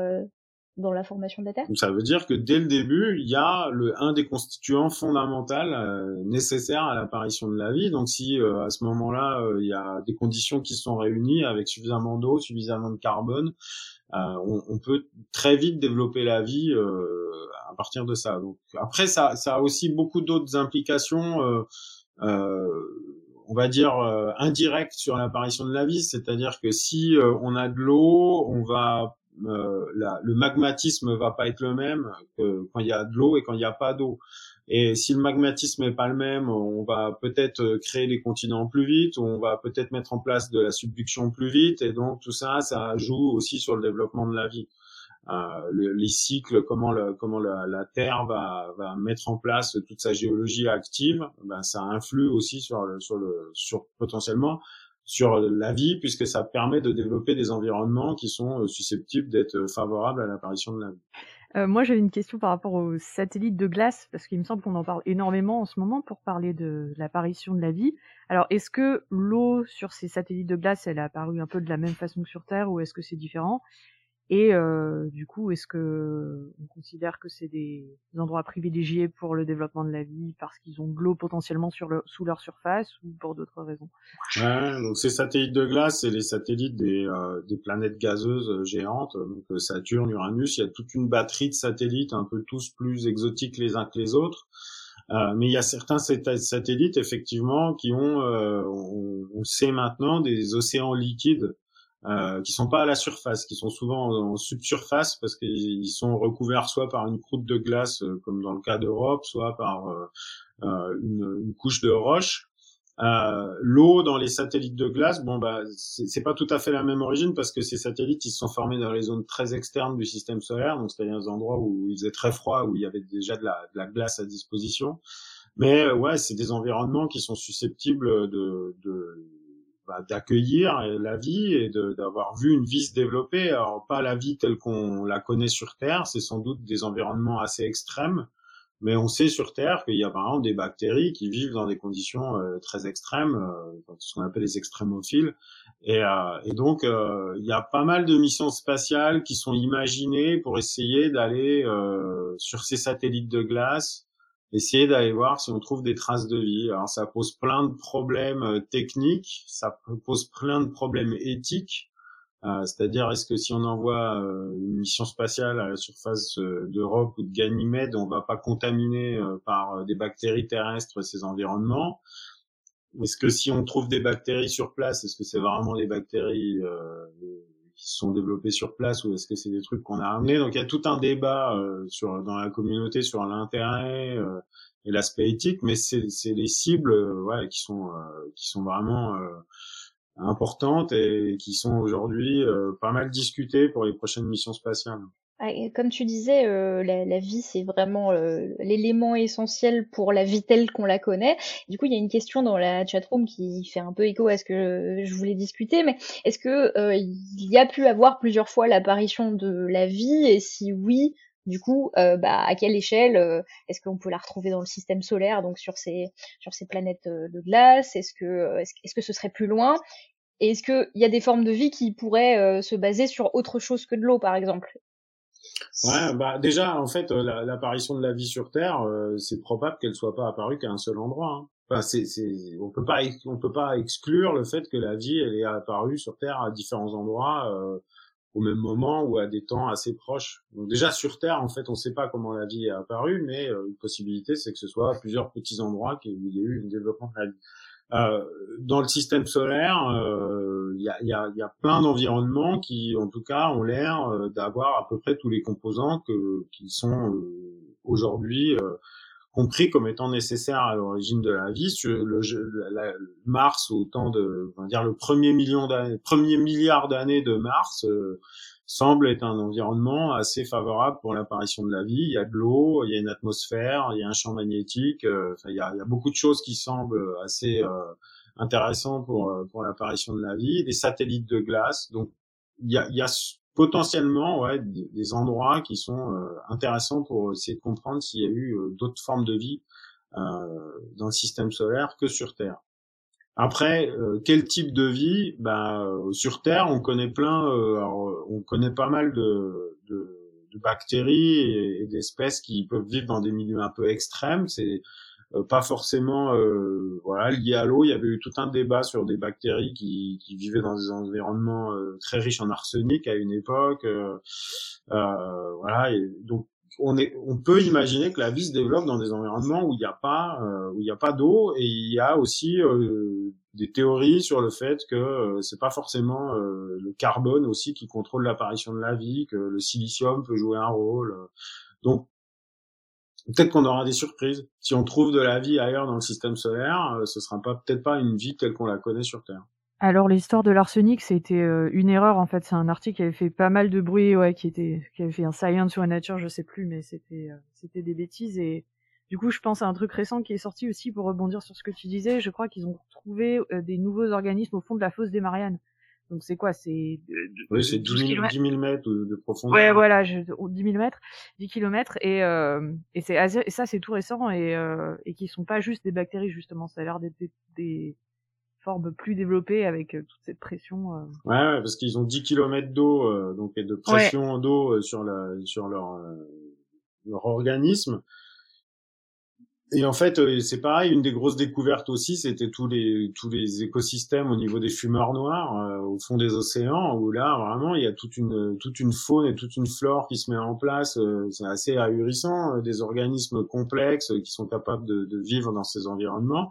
dans la formation de la Terre? Ça veut dire que dès le début, il y a le, un des constituants fondamentaux euh, nécessaires à l'apparition de la vie. Donc si euh, à ce moment-là, euh, il y a des conditions qui sont réunies avec suffisamment d'eau, suffisamment de carbone, on, on, peut très vite développer la vie à partir de ça. Donc après, ça, ça a aussi beaucoup d'autres implications. on va dire indirectes sur l'apparition de la vie, c'est-à-dire que si on a de l'eau, on va euh, le magmatisme va pas être le même que quand il y a de l'eau et quand il n'y a pas d'eau. Et si le magmatisme est pas le même, on va peut-être créer les continents plus vite, on va peut-être mettre en place de la subduction plus vite, et donc tout ça, ça joue aussi sur le développement de la vie. Euh, les cycles, comment, la, Terre va, va mettre en place toute sa géologie active, ben ça influe aussi sur, le, sur, le, sur potentiellement sur la vie puisque ça permet de développer des environnements qui sont euh, susceptibles d'être euh, favorables à l'apparition de la vie. Euh, moi, j'avais une question par rapport aux satellites de glace, parce qu'il me semble qu'on en parle énormément en ce moment pour parler de l'apparition de la vie. Alors, est-ce que l'eau sur ces satellites de glace, elle a apparu un peu de la même façon que sur Terre, ou est-ce que c'est différent? Et euh, du coup, est-ce que on considère que c'est des endroits privilégiés pour le développement de la vie parce qu'ils ont de l'eau potentiellement sous leur surface ou pour d'autres raisons? Ouais, Donc ces satellites de glace, c'est les satellites des, euh, des planètes gazeuses euh, géantes, donc euh, Saturne, Uranus. Il y a toute une batterie de satellites, un peu tous plus exotiques les uns que les autres. Euh, mais il y a certains satellites effectivement qui ont, on, on, sait maintenant, des océans liquides euh, qui sont pas à la surface, qui sont souvent en, subsurface parce qu'ils sont recouverts soit par une croûte de glace, euh, comme dans le cas d'Europe, soit par euh, euh une, une, couche de roche. Euh, L'eau dans les satellites de glace, bon bah c'est pas tout à fait la même origine parce que ces satellites ils se sont formés dans les zones très externes du système solaire, donc c'est-à-dire des endroits où il faisait très froid, où il y avait déjà de la, de la glace à disposition. Mais ouais, c'est des environnements qui sont susceptibles de, de bah, d'accueillir la vie et d'avoir vu une vie se développer. Alors pas la vie telle qu'on la connaît sur Terre, c'est sans doute des environnements assez extrêmes, mais on sait sur Terre qu'il y a par exemple des bactéries qui vivent dans des conditions euh, très extrêmes, euh, ce qu'on appelle les extrémophiles. Et, euh, donc euh, il y a pas mal de missions spatiales qui sont imaginées pour essayer d'aller sur ces satellites de glace essayer d'aller voir si on trouve des traces de vie. Alors ça pose plein de problèmes euh, techniques, ça pose plein de problèmes éthiques. Euh, c'est-à-dire, est-ce que si on envoie euh, une mission spatiale à la surface d'Europe ou de Ganymède, on va pas contaminer par des bactéries terrestres ces environnements? Est-ce que si on trouve des bactéries sur place, est-ce que c'est vraiment des bactéries qui sont développées sur place ou est-ce que c'est des trucs qu'on a amenés? Donc il y a tout un débat euh, sur dans la communauté sur l'intérêt euh, et l'aspect éthique, mais c'est des cibles euh, ouais, qui sont qui sont vraiment importantes et qui sont aujourd'hui pas mal discutées pour les prochaines missions spatiales. Ah, comme tu disais, euh, la, vie, c'est vraiment euh, l'élément essentiel pour la vie telle qu'on la connaît. Du coup, il y a une question dans la chatroom qui fait un peu écho à ce que je voulais discuter, mais est-ce que euh, il y a pu avoir plusieurs fois l'apparition de la vie? Et si oui, du coup, bah, à quelle échelle Est-ce qu'on peut la retrouver dans le système solaire, donc sur ces sur ces planètes de glace? Est-ce que est-ce, que ce serait plus loin? Et est-ce qu'il y a des formes de vie qui pourraient se baser sur autre chose que de l'eau, par exemple? Ouais, bah déjà en fait euh, l'apparition de la vie sur Terre, euh, c'est probable qu'elle soit pas apparue qu'à un seul endroit. Hein. Enfin, c'est, c'est, on peut pas, on peut pas exclure le fait que la vie elle est apparue sur Terre à différents endroits euh, au même moment ou à des temps assez proches. Donc déjà sur Terre, en fait, on sait pas comment la vie est apparue, mais une possibilité c'est que ce soit plusieurs petits endroits qui il y a eu un développement de. Euh, dans le système solaire, il y, a, y, a, y, a, plein d'environnements qui, en tout cas, ont l'air euh, d'avoir à peu près tous les composants que, qui sont euh, aujourd'hui compris comme étant nécessaires à l'origine de la vie. Mars, au temps de, on va dire le premier million premier milliard d'années de Mars, semble être un environnement assez favorable pour l'apparition de la vie. Il y a de l'eau, il y a une atmosphère, il y a un champ magnétique. Euh, il, y a, il, y a, beaucoup de choses qui semblent assez euh, intéressantes pour euh, pour l'apparition de la vie. Des satellites de glace. Donc il y a, il y a potentiellement ouais, des, endroits qui sont intéressants pour essayer de comprendre s'il y a eu d'autres formes de vie dans le système solaire que sur Terre. Après, euh, quel type de vie? Ben, Sur Terre, on connaît plein, euh, on connaît pas mal de, de, de bactéries et, d'espèces qui peuvent vivre dans des milieux un peu extrêmes. C'est pas forcément voilà lié à l'eau. Il y avait eu tout un débat sur des bactéries qui, qui vivaient dans des environnements très riches en arsenic à une époque. voilà, et donc on, peut imaginer que la vie se développe dans des environnements où il n'y a pas euh, a pas d'eau et il y a aussi euh, des théories sur le fait que euh, c'est pas forcément le carbone aussi qui contrôle l'apparition de la vie, que le silicium peut jouer un rôle. Donc peut-être qu'on aura des surprises. Si on trouve de la vie ailleurs dans le système solaire, ce sera pas peut-être pas une vie telle qu'on la connaît sur Terre. Alors l'histoire de l'arsenic, c'était euh, une erreur en fait. C'est un article qui avait fait pas mal de bruit, ouais, qui était, qui avait fait un science sur la nature, je sais plus, mais c'était, euh, c'était des bêtises. Et du coup, je pense à un truc récent qui est sorti aussi pour rebondir sur ce que tu disais. Je crois qu'ils ont trouvé euh, des nouveaux organismes au fond de la fosse des Mariannes. Donc c'est quoi? C'est oui, c'est 10 000, 10 000 mètres de profondeur. Ouais, voilà, je, 10 000 mètres, 10 kilomètres, et et c'est ça c'est tout récent et et qui sont pas juste des bactéries justement. Ça a l'air d'être des forme plus développée avec euh, toute cette pression. Euh. Ouais, ouais, parce qu'ils ont 10 km d'eau, euh, donc et de pression d'eau sur la sur leur leur organisme. Et en fait, c'est pareil. Une des grosses découvertes aussi, c'était tous les tous les écosystèmes au niveau des fumeurs noirs au fond des océans, où là vraiment il y a toute une toute une faune et toute une flore qui se met en place. c'est assez ahurissant, des organismes complexes qui sont capables de, de vivre dans ces environnements.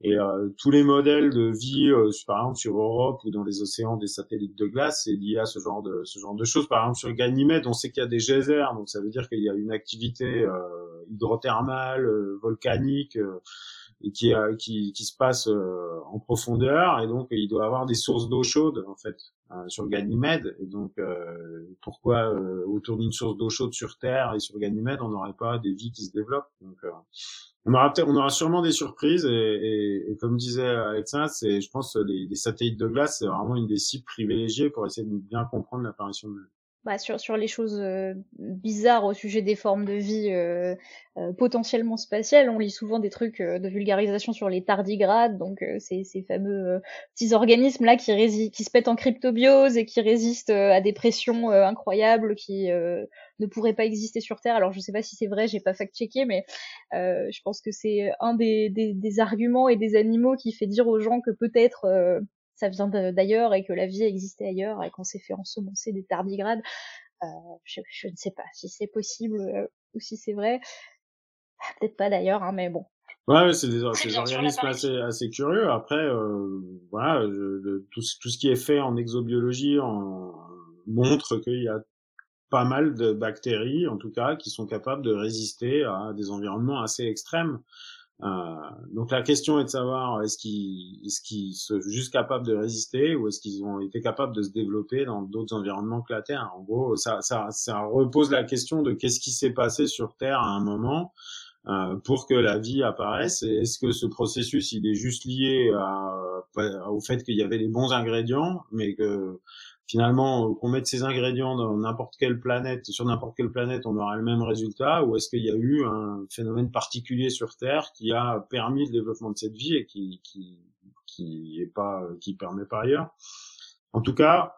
Et euh, tous les modèles de vie, euh, par exemple sur Europe ou dans les océans des satellites de glace, c'est lié à ce genre de ce genre de choses. Par exemple sur Ganymède, on sait qu'il y a des geysers, donc ça veut dire qu'il y a une activité euh, hydrothermale, euh, volcanique, et qui, qui, qui se passe en profondeur, et donc il doit avoir des sources d'eau chaude en fait sur Ganymède. Et donc pourquoi autour d'une source d'eau chaude sur Terre et sur Ganymède, on n'aurait pas des vies qui se développent? Donc, on aura on aura sûrement des surprises. Et, et, et comme disait Alexa, c'est, je pense, les, les, satellites de glace, c'est vraiment une des cibles privilégiées pour essayer de bien comprendre l'apparition de bah, sur, sur les choses euh, bizarres au sujet des formes de vie euh, euh, potentiellement spatiales, on lit souvent des trucs de vulgarisation sur les tardigrades, donc ces, ces fameux petits organismes là qui, qui se pètent en cryptobiose et qui résistent à des pressions incroyables qui ne pourraient pas exister sur Terre. Alors je sais pas si c'est vrai, j'ai pas fact-checké, mais je pense que c'est un des, des, des, arguments et des animaux qui fait dire aux gens que peut-être ça vient d'ailleurs et que la vie existait ailleurs et qu'on s'est fait ensemencer des tardigrades. Euh, je, je, ne sais pas si c'est possible euh, ou si c'est vrai. Ah, peut-être pas d'ailleurs, hein, mais bon. Ouais, c'est des, des organismes assez, assez curieux. Après, euh, voilà, tout, tout, ce qui est fait en exobiologie en, montre qu'il y a pas mal de bactéries, en tout cas, qui sont capables de résister à des environnements assez extrêmes. Euh, donc la question est de savoir est-ce qu'ils est-ce sont juste capables de résister ou est-ce qu'ils ont été capables de se développer dans d'autres environnements que la Terre? En gros, ça, ça, ça repose la question de qu'est-ce qui s'est passé sur Terre à un moment euh, pour que la vie apparaisse. Est-ce que ce processus il est juste lié à, au fait qu'il y avait les bons ingrédients, mais que finalement, euh, qu'on mette ces ingrédients dans n'importe quelle planète, sur n'importe quelle planète, on aura le même résultat, ou est-ce qu'il y a eu un phénomène particulier sur Terre qui a permis le développement de cette vie et qui qui qui est pas qui permet pas ailleurs? En tout cas,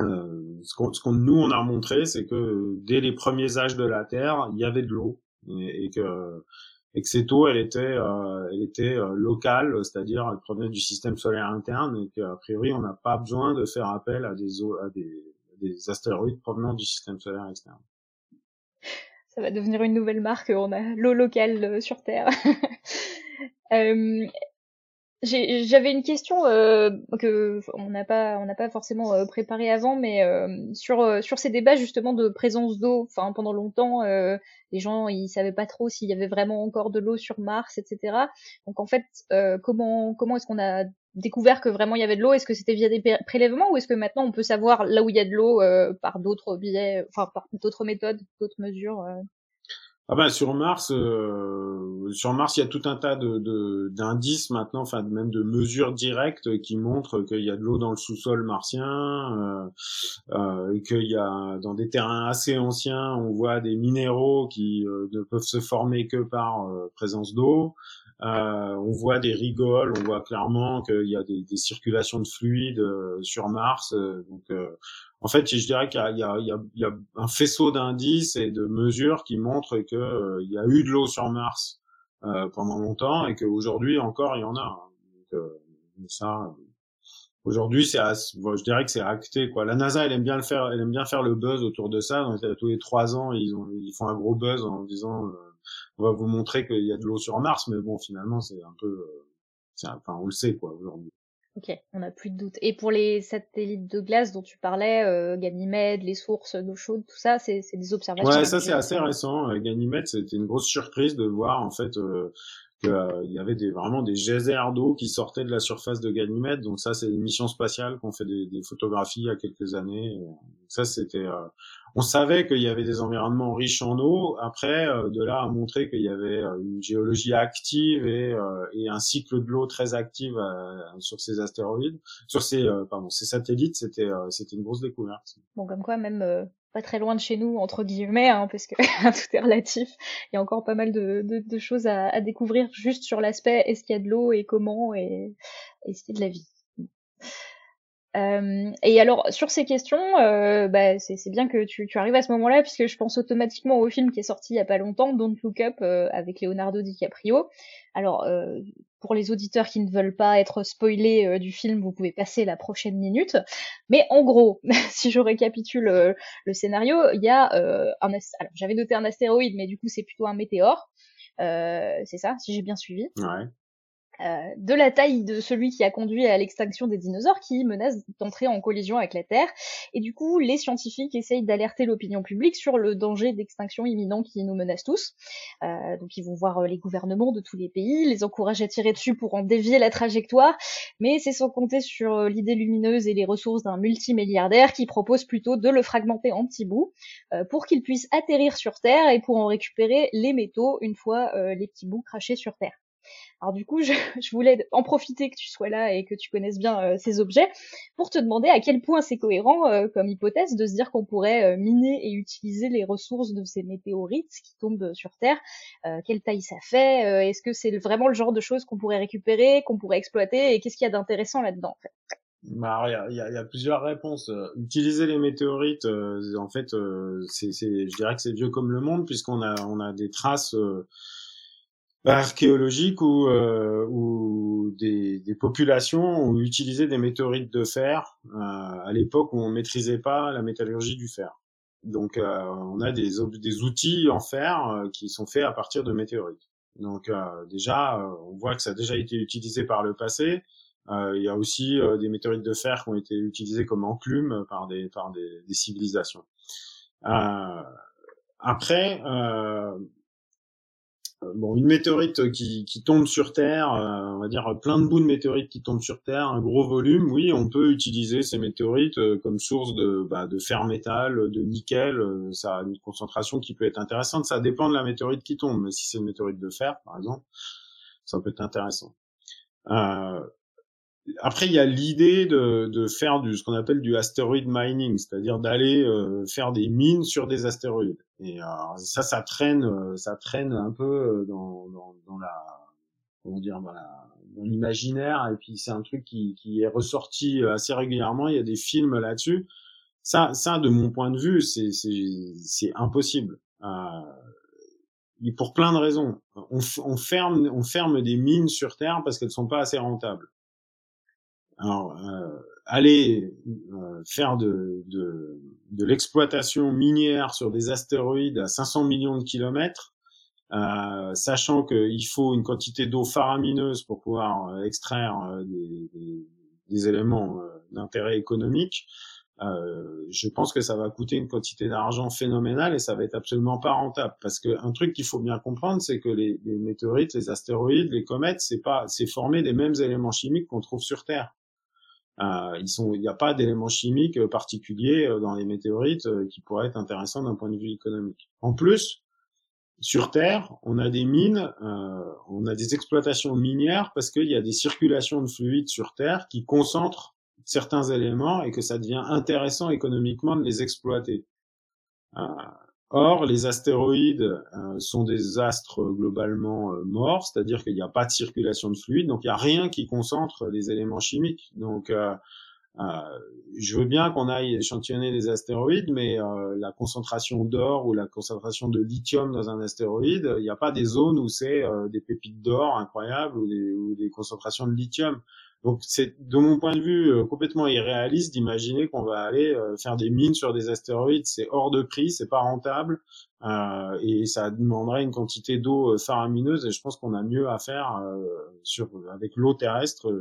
euh, ce qu'on nous on a montré, c'est que dès les premiers âges de la Terre, il y avait de l'eau et, et que et que cette eau, elle était, euh, elle était euh, locale, c'est-à-dire elle provenait du système solaire interne, et qu'a priori on n'a pas besoin de faire appel à des, eaux, à des, des astéroïdes provenant du système solaire externe. Ça va devenir une nouvelle marque, on a l'eau locale euh, sur Terre. euh, j'avais une question euh, que on n'a pas on n'a pas forcément euh, préparé avant, mais euh, sur euh, sur ces débats justement de présence d'eau. Enfin, pendant longtemps, les gens ils savaient pas trop s'il y avait vraiment encore de l'eau sur Mars, etc. Donc en fait, comment comment est-ce qu'on a découvert que vraiment il y avait de l'eau? Est-ce que c'était via des prélèvements ou est-ce que maintenant on peut savoir là où il y a de l'eau par d'autres biais, enfin par d'autres méthodes, d'autres mesures ah ben sur Mars, euh, sur Mars, il y a tout un tas de d'indices maintenant, enfin même de mesures directes qui montrent qu'il y a de l'eau dans le sous-sol martien, euh, euh, qu'il y a dans des terrains assez anciens, on voit des minéraux qui euh, ne peuvent se former que par euh, présence d'eau. on voit des rigoles, on voit clairement qu'il y a des, des, circulations de fluides sur Mars. donc en fait, je dirais qu'il y, a, un faisceau d'indices et de mesures qui montrent qu'il euh, y a eu de l'eau sur Mars euh, pendant longtemps et qu'aujourd'hui encore il y en a. Donc, euh, ça, aujourd'hui, c'est, je dirais que c'est acté quoi. La NASA, elle aime bien le faire, elle aime bien faire le buzz autour de ça. Donc, tous les trois ans, ils, ont, ils font un gros buzz en disant, euh, on va vous montrer qu'il y a de l'eau sur Mars, mais bon, finalement, c'est un peu, enfin, on le sait quoi aujourd'hui. Ok, on n'a plus de doute. Et pour les satellites de glace dont tu parlais, euh, Ganymède, les sources d'eau chaude, tout ça, c'est des observations. Ouais, ça c'est assez récent. Euh, Ganymède, c'était une grosse surprise de voir en fait euh, qu'il euh, y avait des, vraiment des geysers d'eau qui sortaient de la surface de Ganymède. Donc ça, c'est une mission spatiale qu'on fait des, des, photographies il y a quelques années. ça, c'était on savait qu'il y avait des environnements riches en eau. Après, euh, de là à montrer qu'il y avait euh, une géologie active et, euh, et un cycle de l'eau très actif sur ces astéroïdes, sur ces satellites, c'était une grosse découverte. Bon, comme quoi, même pas très loin de chez nous entre guillemets, hein, parce que tout est relatif. Il y a encore pas mal de choses à, à, découvrir juste sur l'aspect est-ce qu'il y a de l'eau et comment et est-ce qu'il y a de la vie. Euh, et alors sur ces questions, euh, bah, c'est bien que tu, arrives à ce moment-là puisque je pense automatiquement au film qui est sorti il y a pas longtemps, Don't Look Up, euh, avec Leonardo DiCaprio. Alors pour les auditeurs qui ne veulent pas être spoilés du film, vous pouvez passer la prochaine minute. Mais en gros, si je récapitule le scénario, il y a un j'avais noté un astéroïde, mais du coup c'est plutôt un météore. c'est ça, si j'ai bien suivi. Ouais. Euh, de la taille de celui qui a conduit à l'extinction des dinosaures qui menace d'entrer en collision avec la Terre. Et du coup, les scientifiques essayent d'alerter l'opinion publique sur le danger d'extinction imminent qui nous menace tous. Euh, donc ils vont voir euh, les gouvernements de tous les pays, les encourager à tirer dessus pour en dévier la trajectoire, mais c'est sans compter sur l'idée lumineuse et les ressources d'un multimilliardaire qui propose plutôt de le fragmenter en petits bouts pour qu'il puisse atterrir sur Terre et pour en récupérer les métaux une fois les petits bouts crachés sur Terre. Alors du coup, je, je, voulais en profiter que tu sois là et que tu connaisses bien euh, ces objets pour te demander à quel point c'est cohérent euh, comme hypothèse de se dire qu'on pourrait miner et utiliser les ressources de ces météorites qui tombent sur Terre. quelle taille ça fait Est-ce que c'est vraiment le genre de choses qu'on pourrait récupérer, qu'on pourrait exploiter Et qu'est-ce qu'il y a d'intéressant là-dedans en fait? Bah, il y a, y a, plusieurs réponses. Utiliser les météorites, en fait, c'est, je dirais que c'est vieux comme le monde puisqu'on a, on a des traces archéologiques où, euh, des, populations ont utilisé des météorites de fer euh, à l'époque où on maîtrisait pas la métallurgie du fer. Donc euh, on a des, outils en fer qui sont faits à partir de météorites. Donc déjà, on voit que ça a déjà été utilisé par le passé. il y a aussi des météorites de fer qui ont été utilisées comme enclumes par des, par des, civilisations. après, bon, une météorite qui, qui tombe sur Terre, euh, on va dire plein de bouts de météorites qui tombent sur Terre, un gros volume, oui, on peut utiliser ces météorites euh, comme source de, bah, de fer métal, de nickel, ça a une concentration qui peut être intéressante, ça dépend de la météorite qui tombe, mais si c'est une météorite de fer, par exemple, ça peut être intéressant. Euh, après, il y a l'idée de, de, faire du ce qu'on appelle du asteroid mining, c'est-à-dire d'aller euh, faire des mines sur des astéroïdes. Et euh, ça, ça traîne, euh, ça traîne un peu dans, dans, dans la, comment dire, dans l'imaginaire. Et puis c'est un truc qui, qui est ressorti assez régulièrement. Il y a des films là-dessus. Ça, ça, de mon point de vue, c'est c'est impossible. Euh, pour plein de raisons. On, on, ferme, on ferme des mines sur Terre parce qu'elles sont pas assez rentables. Alors, euh, aller euh, faire de, de, de l'exploitation minière sur des astéroïdes à 500 millions de kilomètres, euh, sachant qu'il faut une quantité d'eau faramineuse pour pouvoir euh, extraire euh, des, des, éléments d'intérêt économique, je pense que ça va coûter une quantité d'argent phénoménale et ça va être absolument pas rentable. Parce que un truc qu'il faut bien comprendre, c'est que les, les météorites, les astéroïdes, les comètes, c'est pas, c'est formé des mêmes éléments chimiques qu'on trouve sur Terre. Euh, ils sont, il n'y a pas d'éléments chimiques euh, particuliers euh, dans les météorites qui pourraient être intéressants d'un point de vue économique. En plus, sur Terre, on a des mines, on a des exploitations minières parce qu'il y a des circulations de fluides sur Terre qui concentrent certains éléments et que ça devient intéressant économiquement de les exploiter. Or, les astéroïdes euh, sont des astres globalement euh, morts, c'est-à-dire qu'il n'y a pas de circulation de fluide, donc il n'y a rien qui concentre les éléments chimiques. Donc, euh, je veux bien qu'on aille échantillonner des astéroïdes, mais la concentration d'or ou la concentration de lithium dans un astéroïde, il n'y a pas des zones où c'est des pépites d'or incroyables ou des, ou des concentrations de lithium. Donc c'est de mon point de vue euh, complètement irréaliste d'imaginer qu'on va aller euh, faire des mines sur des astéroïdes. C'est hors de prix, c'est pas rentable euh, et ça demanderait une quantité d'eau euh, faramineuse. Et je pense qu'on a mieux à faire sur avec l'eau terrestre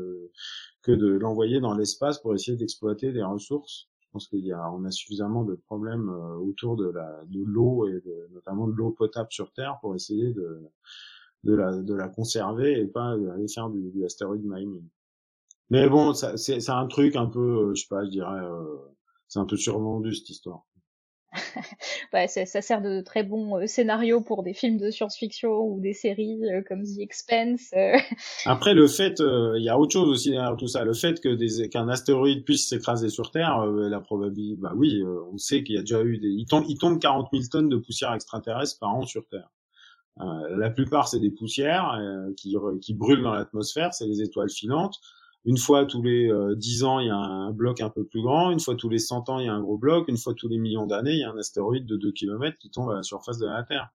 que de l'envoyer dans l'espace pour essayer d'exploiter des ressources. Je pense qu'il y a on a suffisamment de problèmes autour de la de l'eau et notamment de l'eau potable sur Terre pour essayer de de la, de la conserver et pas aller faire du, du astéroïde mining. Mais bon, c'est un truc un peu, euh, je sais pas, je dirais, euh, c'est un peu survendu cette histoire. ouais, ça, sert de très bon euh, scénario pour des films de science-fiction ou des séries comme The Expense. Après, le fait, il y a autre chose aussi derrière tout ça. Le fait que qu'un astéroïde puisse s'écraser sur Terre, la probabilité, bah oui, on sait qu'il y a déjà eu des, il tombe, il tombe 40 000 tonnes de poussière extraterrestre par an sur Terre. la plupart, c'est des poussières qui, qui brûlent dans l'atmosphère, c'est les étoiles filantes. Une fois tous les euh, 10 ans, il y a un bloc un peu plus grand. Une fois tous les 100 ans, il y a un gros bloc. Une fois tous les millions d'années, il y a un astéroïde de 2 km qui tombe à la surface de la Terre.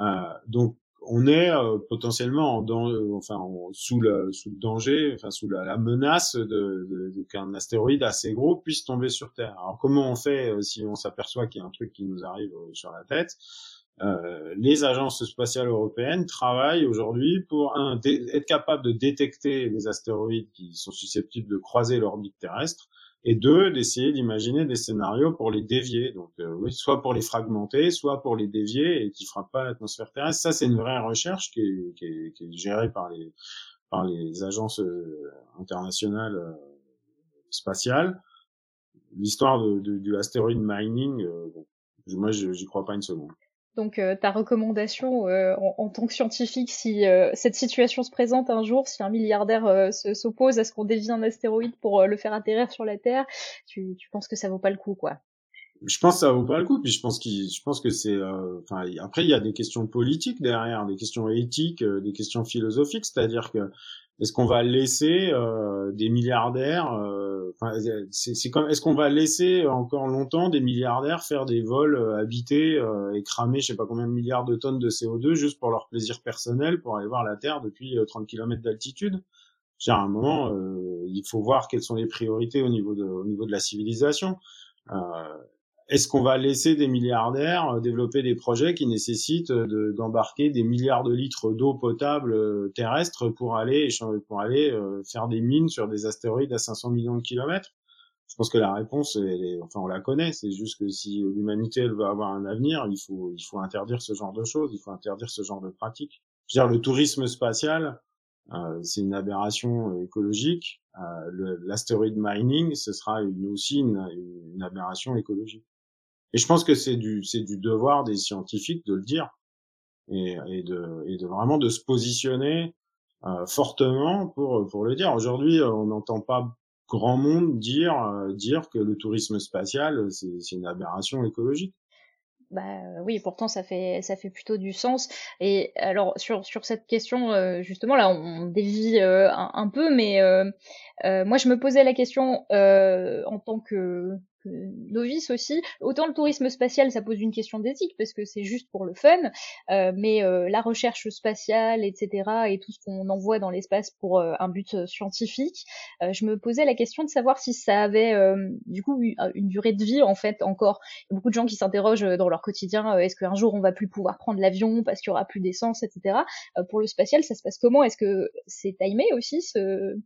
Euh, donc, on est euh, potentiellement dans, enfin, sous, le, danger, enfin, sous la, menace de, qu'un astéroïde assez gros puisse tomber sur Terre. Alors, comment on fait si on s'aperçoit qu'il y a un truc qui nous arrive sur la tête? Euh, les agences spatiales européennes travaillent aujourd'hui pour un, être capables de détecter les astéroïdes qui sont susceptibles de croiser l'orbite terrestre et deux, d'essayer d'imaginer des scénarios pour les dévier. Donc, euh, oui, soit pour les fragmenter, soit pour les dévier et qui frappent pas l'atmosphère terrestre. Ça, c'est une vraie recherche qui est, qui est, qui est gérée par les par les agences euh, internationales euh, spatiales. L'histoire de, de, du astéroïde mining, bon, moi, j'y crois pas une seconde. Donc ta recommandation en, tant que scientifique, si cette situation se présente un jour, si un milliardaire s'oppose à ce qu'on dévie un astéroïde pour le faire atterrir sur la Terre, tu, tu penses que ça vaut pas le coup, quoi? Je pense que ça vaut pas le coup. Puis je pense qu'il, je pense que c'est, euh, enfin, après il y a des questions politiques derrière, des questions éthiques, euh, des questions philosophiques. C'est-à-dire que est-ce qu'on va laisser euh, des milliardaires, enfin, c'est, comme, est-ce qu'on va laisser encore longtemps des milliardaires faire des vols habités et cramer, je sais pas combien de milliards de tonnes de CO2 juste pour leur plaisir personnel, pour aller voir la Terre depuis 30 km d'altitude? À un moment, il faut voir quelles sont les priorités au niveau de, au niveau de la civilisation. Est-ce qu'on va laisser des milliardaires euh, développer des projets qui nécessitent euh, d'embarquer des milliards de litres d'eau potable euh, terrestre pour aller pour aller faire des mines sur des astéroïdes à 500 millions de kilomètres? Je pense que la réponse, elle est, enfin, on la connaît. C'est juste que si l'humanité veut avoir un avenir, il faut il faut interdire ce genre de choses, il faut interdire ce genre de pratiques. Je veux dire, le tourisme spatial, c'est une aberration écologique. L'astéroïde mining, ce sera aussi une aberration écologique. Et je pense que c'est du, c'est du devoir des scientifiques de le dire et, et, de, et de vraiment de se positionner euh, fortement pour, pour le dire. Aujourd'hui, on n'entend pas grand monde dire, euh, dire que le tourisme spatial, c'est, c'est une aberration écologique. Bah oui, pourtant ça fait ça fait plutôt du sens. Et alors sur sur cette question euh, justement là, on dévie euh, un, peu, mais euh, moi je me posais la question en tant que novice aussi. Autant le tourisme spatial, ça pose une question d'éthique parce que c'est juste pour le fun, euh, mais euh, la recherche spatiale, etc., et tout ce qu'on envoie dans l'espace pour euh, un but scientifique, je me posais la question de savoir si ça avait du coup une durée de vie en fait encore. Beaucoup de gens qui s'interrogent dans leur quotidien est-ce qu'un jour on va plus pouvoir prendre l'avion parce qu'il y aura plus d'essence, etc. pour le spatial, ça se passe comment? Est-ce que c'est timé aussi ce,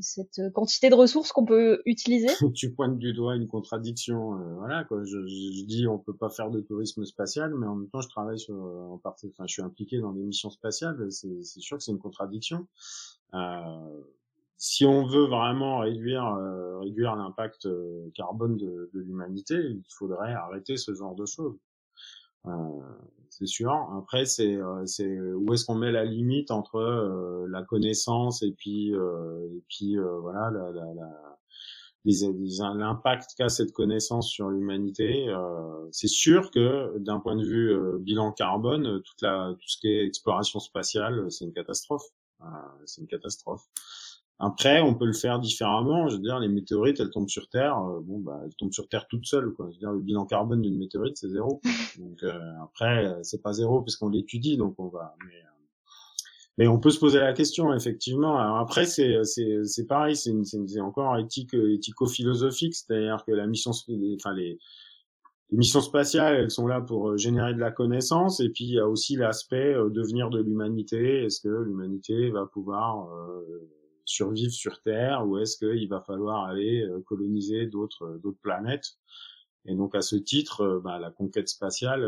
cette quantité de ressources qu'on peut utiliser? Tu pointes du doigt une contradiction. Euh, voilà, quoi. Je, je, dis on peut pas faire de tourisme spatial, mais en même temps je travaille sur, euh, en partie, enfin je suis impliqué dans des missions spatiales. C'est sûr que c'est une contradiction. Euh, si on veut vraiment réduire euh, réduire l'impact carbone de, de l'humanité, il faudrait arrêter ce genre de choses. Euh, c'est sûr. Après, c'est euh, c'est où est-ce qu'on met la limite entre euh, la connaissance et puis et puis voilà la, la, la l'impact qu'a cette connaissance sur l'humanité. Euh, c'est sûr que d'un point de vue bilan carbone, toute la, tout ce qui est exploration spatiale, c'est une catastrophe. Euh, c'est une catastrophe. Après, on peut le faire différemment. Je veux dire, les météorites, elles tombent sur Terre. Euh, bon, bah, elles tombent sur Terre toutes seules. Quoi. Je veux dire, le bilan carbone d'une météorite, c'est zéro. Donc euh, après, euh, c'est pas zéro puisqu'on l'étudie, donc on va. Mais, mais, on peut se poser la question, effectivement. Alors après, c'est c'est c'est pareil. C'est c'est encore éthique éthico-philosophique, c'est-à-dire que la mission, enfin les les missions spatiales, elles sont là pour générer de la connaissance, et puis il y a aussi l'aspect devenir de l'humanité. Est-ce que l'humanité va pouvoir euh, survivre sur Terre ou est-ce qu'il va falloir aller euh, coloniser d'autres euh, d'autres planètes? Et donc à ce titre, euh, bah, la conquête spatiale,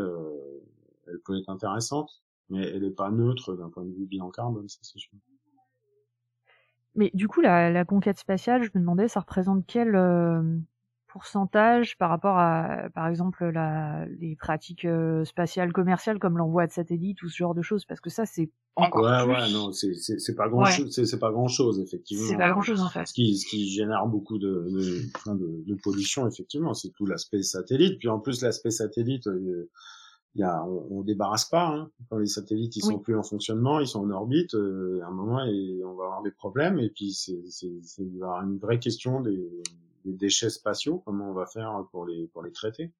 elle peut être intéressante, mais elle n'est pas neutre d'un point de vue bilan carbone, ça c'est sûr. Mais du coup, la, la, conquête spatiale, je me demandais, ça représente quel pourcentage par rapport à, par exemple, la, les pratiques euh, spatiales commerciales comme l'envoi de satellites ou ce genre de choses, parce que ça, c'est encore ouais, plus... Ouais, non, c'est, pas grand chose, c'est, pas grand chose, effectivement. C'est pas grand chose, en fait. Ce qui, ce qui génère beaucoup de, de, de, de pollution, effectivement, c'est tout l'aspect satellite. Puis en plus, l'aspect satellite, euh, y a, on, on, débarrasse pas, hein. Quand les satellites, ils sont plus en fonctionnement, ils sont en orbite, euh, à un moment, et on va avoir des problèmes, et puis c'est, il y aura une vraie question des, des déchets spatiaux, comment on va faire pour les pour les traiter.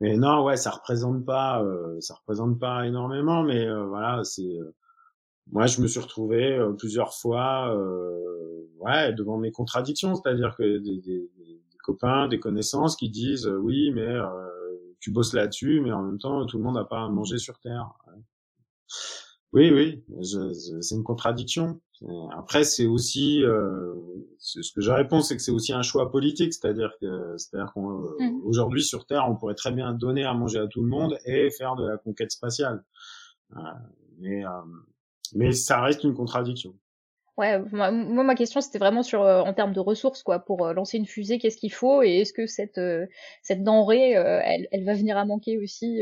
Mais non, ouais, ça représente pas, euh, ça représente pas énormément, mais euh, voilà, c'est. Euh, moi, je me suis retrouvé plusieurs fois, ouais, devant mes contradictions, c'est-à-dire que des, des, des, copains, des connaissances qui disent, oui, mais tu bosses là-dessus, mais en même temps, tout le monde n'a pas à manger sur Terre. Oui, oui, c'est une contradiction. Après, c'est aussi euh, ce que je réponds, c'est que c'est aussi un choix politique, c'est-à-dire que, c'est-à-dire qu'aujourd'hui mmh. sur Terre, on pourrait très bien donner à manger à tout le monde et faire de la conquête spatiale. Euh, mais euh, mais ça reste une contradiction. Ouais, moi, ma question c'était vraiment sur euh, en termes de ressources quoi pour euh, lancer une fusée, qu'est-ce qu'il faut et est-ce que cette cette denrée elle, elle va venir à manquer aussi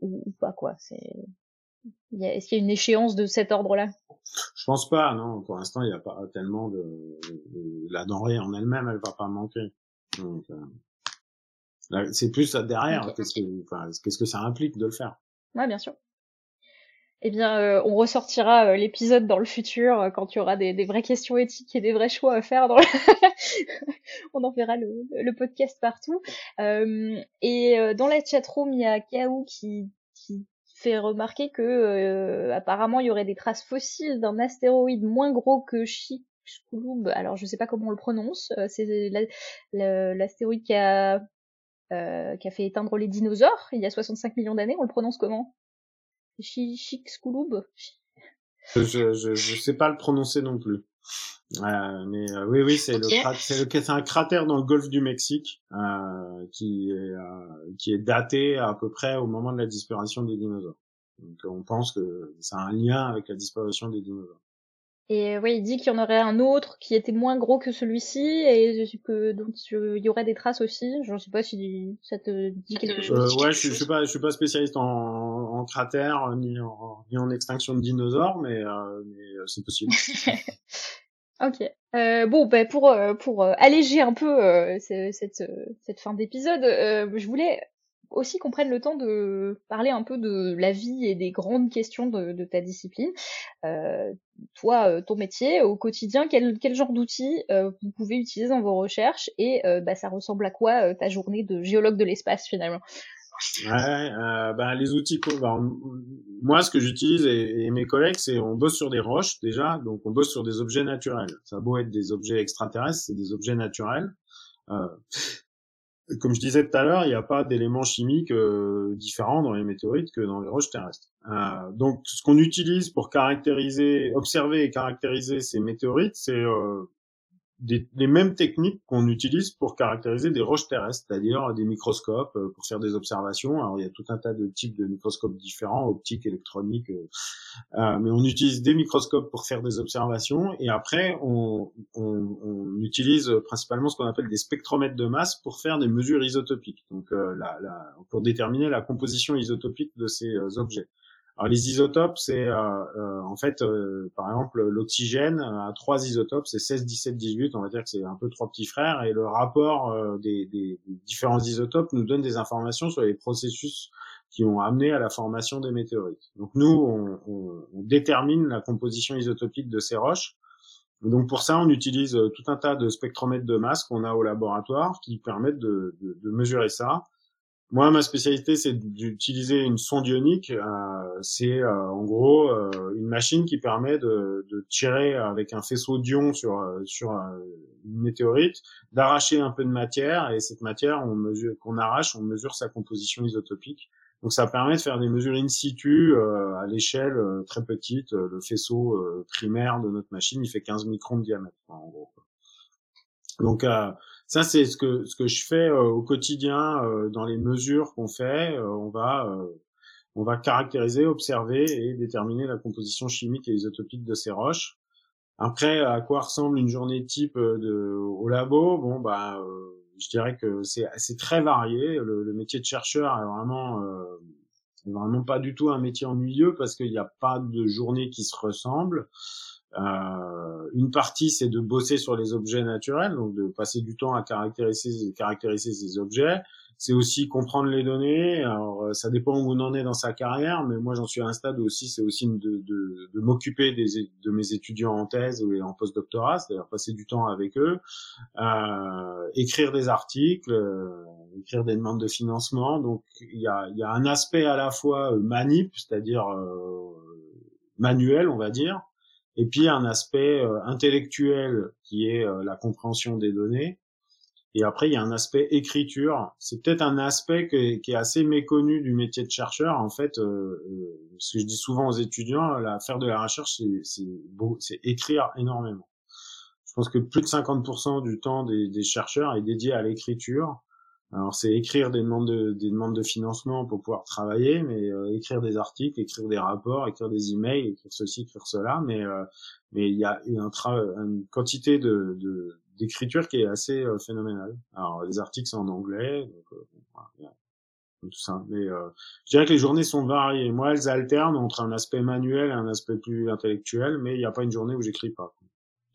ou, pas quoi C'est est-ce qu'il y a une échéance de cet ordre-là? Je pense pas, non. Pour l'instant, il n'y a pas tellement de, la denrée en elle-même, elle va pas manquer. Donc, euh, c'est plus derrière. Qu'est-ce que, qu'est-ce que ça implique de le faire? Ouais, bien sûr. Eh bien, euh, on ressortira euh, l'épisode dans le futur euh, quand il y aura des, vraies questions éthiques et des vrais choix à faire. Dans on enverra le, le podcast partout. et dans la chatroom, il y a Kaou qui, fait remarquer que apparemment il y aurait des traces fossiles d'un astéroïde moins gros que Chicxulub. Alors je sais pas comment on le prononce. C'est l'astéroïde qui a qui a fait éteindre les dinosaures il y a 65 millions d'années. On le prononce comment? Je, je, je sais pas le prononcer non plus. Euh, mais euh, oui, oui, c'est le, c'est un cratère dans le golfe du Mexique euh, qui est euh, qui est daté à peu près au moment de la disparition des dinosaures. Donc on pense que ça a un lien avec la disparition des dinosaures. Et oui, il dit qu'il y en aurait un autre qui était moins gros que celui-ci et que donc il y aurait des traces aussi. Je ne sais pas si ça te dit quelque chose. Euh, ouais, je, je suis pas, je suis pas spécialiste en, en cratère ni en, ni en extinction de dinosaures, mais, euh, mais euh, c'est possible. ok. Euh, bon, ben pour pour alléger un peu cette cette fin d'épisode, je voulais aussi qu'on prenne le temps de parler un peu de la vie et des grandes questions de, ta discipline. Euh, toi, euh, ton métier au quotidien, quel, genre d'outils euh, vous pouvez utiliser dans vos recherches et bah, ça ressemble à quoi ta journée de géologue de l'espace finalement? Ouais, bah, les outils, bah, moi ce que j'utilise et, mes collègues, c'est on bosse sur des roches déjà, donc on bosse sur des objets naturels. Ça a beau être des objets extraterrestres, c'est des objets naturels. Comme je disais tout à l'heure, il n'y a pas d'éléments chimiques euh, différents dans les météorites que dans les roches terrestres. Euh, donc, ce qu'on utilise pour caractériser, observer et caractériser ces météorites, c'est euh, des, les mêmes techniques qu'on utilise pour caractériser des roches terrestres, c'est-à-dire des microscopes euh, pour faire des observations. Alors il y a tout un tas de types de microscopes différents, optiques, électroniques, euh, euh, mais on utilise des microscopes pour faire des observations et après on, on, on utilise principalement ce qu'on appelle des spectromètres de masse pour faire des mesures isotopiques, donc la, la, pour déterminer la composition isotopique de ces objets. Alors les isotopes, c'est euh, euh, en fait, euh, par exemple, l'oxygène a trois isotopes, c'est 16, 17, 18, on va dire que c'est un peu trois petits frères, et le rapport des, différents isotopes nous donne des informations sur les processus qui ont amené à la formation des météorites. Donc nous, on, détermine la composition isotopique de ces roches. Donc pour ça, on utilise tout un tas de spectromètres de masse qu'on a au laboratoire qui permettent de, de, de mesurer ça. Moi, ma spécialité, c'est d'utiliser une sonde ionique. Euh, c'est euh, en gros euh, une machine qui permet de, de tirer avec un faisceau d'ion sur sur une météorite, d'arracher un peu de matière et cette matière, on mesure qu'on arrache, on mesure sa composition isotopique. Donc ça permet de faire des mesures in situ à l'échelle très petite. Le faisceau primaire de notre machine, il fait 15 microns de diamètre en gros. Donc ça, c'est ce que ce que je fais euh, au quotidien euh, dans les mesures qu'on fait. Euh, on va on va caractériser, observer et déterminer la composition chimique et isotopique de ces roches. Après, à quoi ressemble une journée type de, au labo? Bon, bah, je dirais que c'est c'est très varié. Le, le, métier de chercheur est vraiment vraiment pas du tout un métier ennuyeux parce qu'il n'y a pas de journée qui se ressemble. Euh, une partie, c'est de bosser sur les objets naturels, donc de passer du temps à caractériser, caractériser ces objets. C'est aussi comprendre les données. Alors, euh, ça dépend où on en est dans sa carrière, mais moi, j'en suis à un stade aussi, c'est aussi de, de, de m'occuper de mes étudiants en thèse ou en postdoctorat, c'est-à-dire passer du temps avec eux, euh, écrire des articles, euh, écrire des demandes de financement. Donc, il y a, y a un aspect à la fois euh, manip, c'est-à-dire manuel, on va dire, et puis un aspect euh, intellectuel qui est euh, la compréhension des données. Et après, il y a un aspect écriture. C'est peut-être un aspect qui est, assez méconnu du métier de chercheur. En fait, euh, ce que je dis souvent aux étudiants, la, faire de la recherche, c'est écrire énormément. Je pense que plus de 50% du temps des chercheurs est dédié à l'écriture. Alors c'est écrire des demandes de, des demandes de financement pour pouvoir travailler, mais euh, écrire des articles, écrire des rapports, écrire des emails, écrire ceci, écrire cela, mais euh, mais il y a, une quantité de, d'écriture qui est assez euh, phénoménale. Alors les articles c'est en anglais, donc, tout ça. Mais euh, je dirais que les journées sont variées. Moi, elles alternent entre un aspect manuel et un aspect plus intellectuel, mais il n'y a pas une journée où j'écris pas.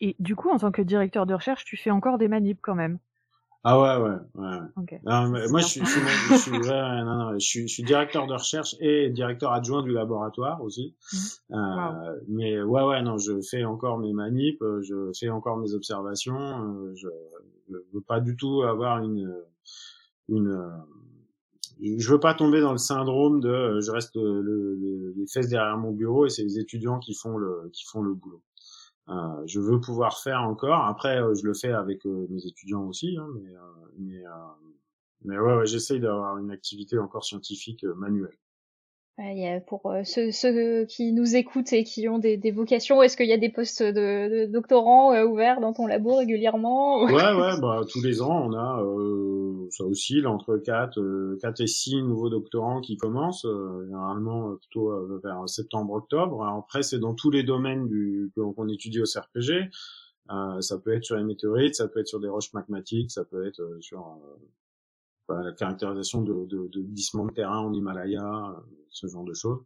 Et du coup, en tant que directeur de recherche, tu fais encore des manips quand même ah ouais, ouais, ouais. moi, je suis, je, suis, je, suis, ouais, non, non, je, suis, je suis directeur de recherche et directeur adjoint du laboratoire aussi. Mmh. Euh, Mais ouais, ouais, non, je fais encore mes manips, je fais encore mes observations. Euh, je, je veux pas du tout avoir une, une, je veux pas tomber dans le syndrome de, euh, je reste le, les fesses derrière mon bureau et c'est les étudiants qui font le, qui font le boulot. Euh, je veux pouvoir faire encore. Après, euh, je le fais avec euh, mes étudiants aussi, hein, mais mais mais ouais, ouais j'essaye d'avoir une activité encore scientifique manuelle pour euh, ceux, ceux, qui nous écoutent et qui ont des, des vocations, est-ce qu'il y a des postes de, de doctorants euh, ouverts dans ton labo régulièrement Ouais, ouais, bah, tous les ans, on a, euh, ça oscille entre 4, 4 et 6 nouveaux doctorants qui commencent, généralement plutôt vers septembre-octobre. Après, c'est dans tous les domaines du, qu'on étudie au CRPG. ça peut être sur les météorites, ça peut être sur des roches magmatiques, ça peut être sur la caractérisation de, de, de glissements de terrain en Himalaya, euh, ce genre de choses.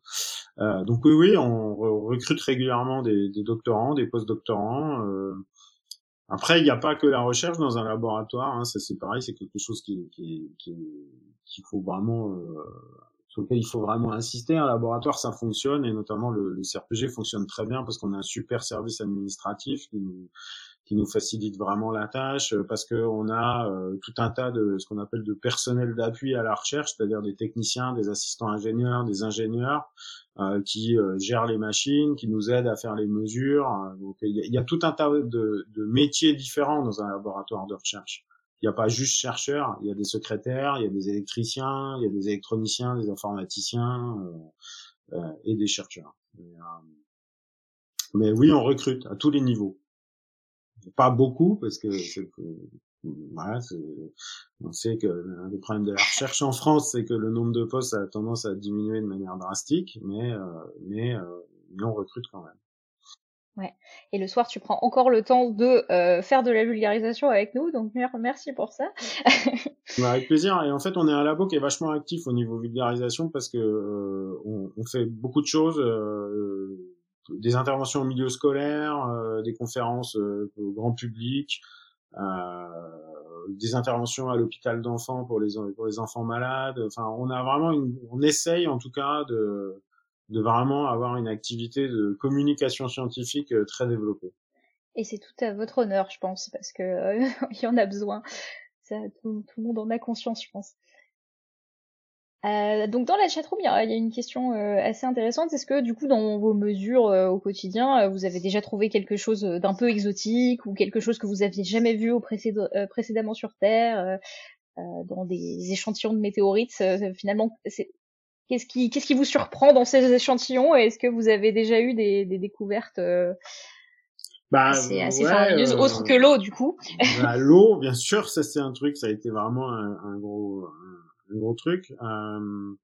Euh, donc oui, oui, on recrute régulièrement des, des doctorants, des post-doctorants. Euh. Après, il n'y a pas que la recherche dans un laboratoire. Hein, ça c'est pareil, c'est quelque chose qui, qui, qui, qu'il faut vraiment euh, sur lequel il faut vraiment insister. Un laboratoire, ça fonctionne et notamment le, le CRPG fonctionne très bien parce qu'on a un super service administratif qui qui nous facilite vraiment la tâche euh, parce que on a euh, tout un tas de ce qu'on appelle de personnel d'appui à la recherche, c'est-à-dire des techniciens, des assistants ingénieurs, des ingénieurs euh, qui gèrent les machines, qui nous aident à faire les mesures. Donc il y, a, tout un tas de, de, métiers différents dans un laboratoire de recherche. Il n'y a pas juste chercheurs, il y a des secrétaires, il y a des électriciens, il y a des électroniciens, des informaticiens et des chercheurs. mais oui, on recrute à tous les niveaux pas beaucoup parce que voilà, on sait que le problème de la recherche en France, c'est que le nombre de postes a tendance à diminuer de manière drastique, mais euh, mais, euh, mais on recrute quand même. Ouais. Et le soir, tu prends encore le temps de euh, faire de la vulgarisation avec nous, donc merci pour ça. bah, avec plaisir. Et en fait, on est un labo qui est vachement actif au niveau vulgarisation parce que euh, on, on, fait beaucoup de choses. Euh, des interventions au milieu scolaire, euh, des conférences euh, au grand public, euh, des interventions à l'hôpital d'enfants pour les pour les enfants malades. Enfin, on a vraiment une, on essaye en tout cas de de vraiment avoir une activité de communication scientifique très développée. Et c'est tout à votre honneur, je pense, parce que il y en a besoin. Ça, tout, tout, le monde en a conscience, je pense. Euh, donc dans la chatroom, il y, a une question euh, assez intéressante. Est-ce que du coup, dans vos mesures euh, au quotidien, vous avez déjà trouvé quelque chose d'un peu exotique ou quelque chose que vous aviez jamais vu au précédemment sur Terre, dans des échantillons de météorites Finalement, qu'est-ce qui, qu'est-ce qui vous surprend dans ces échantillons Est-ce que vous avez déjà eu des, des découvertes bah, assez, assez ouais, autres que l'eau, du coup? bah, L'eau, bien sûr, ça c'est un truc, ça a été vraiment un, un gros gros truc. Euh,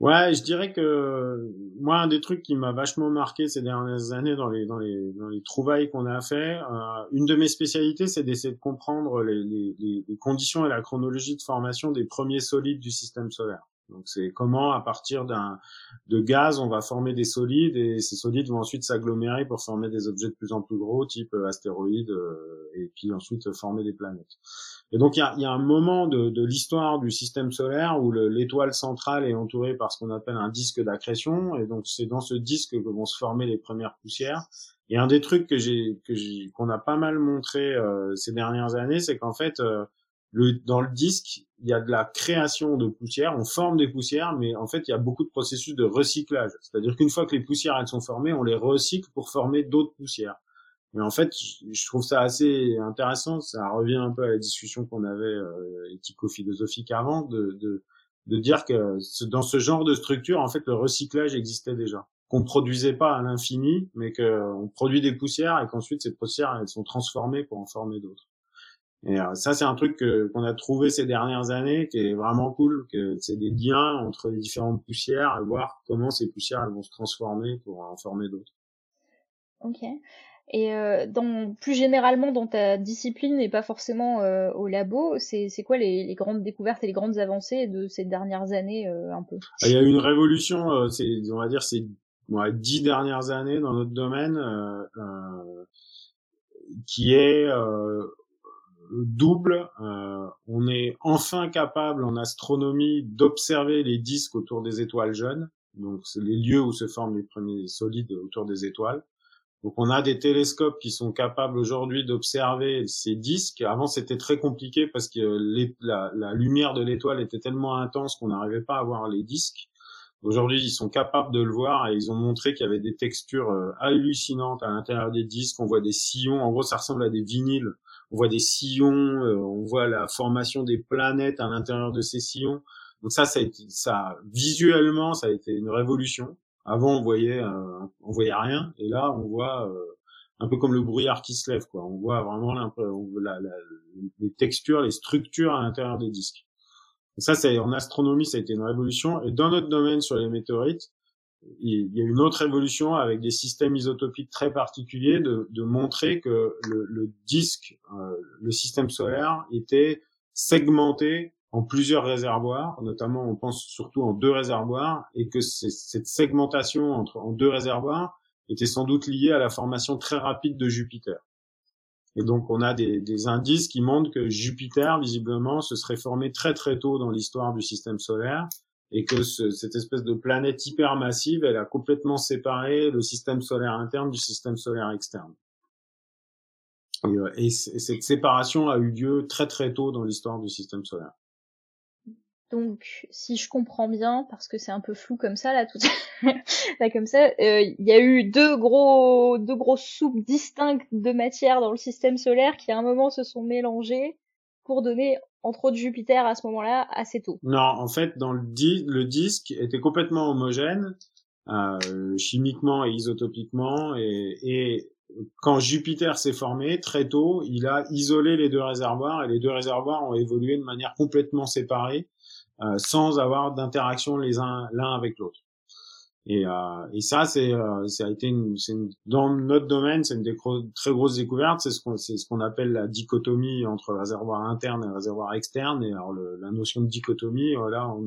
ouais, je dirais que moi un des trucs qui m'a vachement marqué ces dernières années dans les dans les dans les trouvailles qu'on a fait, euh, une de mes spécialités, c'est d'essayer de comprendre les, les, les conditions et la chronologie de formation des premiers solides du système solaire. Donc c'est comment à partir d'un de gaz on va former des solides et ces solides vont ensuite s'agglomérer pour former des objets de plus en plus gros type euh, astéroïdes euh, et puis ensuite former des planètes. Et donc il y a, y a, un moment de, de l'histoire du système solaire où l'étoile centrale est entourée par ce qu'on appelle un disque d'accrétion et donc c'est dans ce disque que vont se former les premières poussières. Et un des trucs que j'ai que j'ai qu'on a pas mal montré euh, ces dernières années, c'est qu'en fait le, dans le disque, il y a de la création de poussières, on forme des poussières, mais en fait, il y a beaucoup de processus de recyclage. C'est-à-dire qu'une fois que les poussières elles sont formées, on les recycle pour former d'autres poussières. Mais en fait, je trouve ça assez intéressant. Ça revient un peu à la discussion qu'on avait euh, éthico-philosophique avant, de, de, de dire que dans ce genre de structure, en fait, le recyclage existait déjà. Qu'on produisait pas à l'infini, mais qu'on produit des poussières et qu'ensuite ces poussières elles sont transformées pour en former d'autres. Et euh, ça, c'est un truc qu'on a trouvé ces dernières années, qui est vraiment cool, que c'est des liens entre les différentes poussières, et voir comment ces poussières elles vont se transformer pour en former d'autres. Ok. Et euh, dans, plus généralement dans ta discipline et pas forcément euh, au labo, c'est quoi les, les, grandes découvertes et les grandes avancées de ces dernières années euh, un peu? Ah, Il y a une révolution, euh, on va dire ces dix dernières années dans notre domaine, qui est double. on est enfin capable en astronomie d'observer les disques autour des étoiles jeunes. Donc c'est les lieux où se forment les premiers solides autour des étoiles. Donc on a des télescopes qui sont capables aujourd'hui d'observer ces disques. Avant c'était très compliqué parce que la, lumière de l'étoile était tellement intense qu'on n'arrivait pas à voir les disques. Aujourd'hui ils sont capables de le voir et ils ont montré qu'il y avait des textures euh, hallucinantes à l'intérieur des disques. On voit des sillons, en gros ça ressemble à des vinyles. On voit des sillons, euh, on voit la formation des planètes à l'intérieur de ces sillons. Donc ça, ça visuellement, ça a été une révolution. Avant, on voyait, euh, on voyait rien, et là, on voit euh, un peu comme le brouillard qui se lève, quoi. On voit vraiment la, la, les textures, les structures à l'intérieur des disques. ça, c'est en astronomie, ça a été une révolution. Et dans notre domaine sur les météorites, il y a une autre évolution avec des systèmes isotopiques très particuliers de, de montrer que le, le disque, euh, le système solaire était segmenté en plusieurs réservoirs, notamment on pense surtout en deux réservoirs, et que cette segmentation entre en deux réservoirs était sans doute liée à la formation très rapide de Jupiter. Et donc on a des, des indices qui montrent que Jupiter, visiblement, se serait formé très très tôt dans l'histoire du système solaire, et que ce, cette espèce de planète hypermassive, elle a complètement séparé le système solaire interne du système solaire externe. Et, euh, et cette séparation a eu lieu très très tôt dans l'histoire du système solaire. Donc, si je comprends bien, parce que c'est un peu flou comme ça là, tout là comme ça, euh, il y a eu deux gros, deux grosses soupes distinctes de matière dans le système solaire qui à un moment se sont mélangées pour donner entre autres Jupiter à ce moment-là assez tôt. Non, en fait, dans le, le disque était complètement homogène, euh, chimiquement et isotopiquement, et quand Jupiter s'est formé très tôt, il a isolé les deux réservoirs et les deux réservoirs ont évolué de manière complètement séparée euh, sans avoir d'interaction les uns l'un avec l'autre. Et, euh, et, ça, c'est, euh, ça a été une, une, dans notre domaine, c'est une des très grosses découvertes. C'est ce qu'on, c'est ce qu'on appelle la dichotomie entre réservoir interne et réservoir externe. Et alors le, la notion de dichotomie, voilà, on,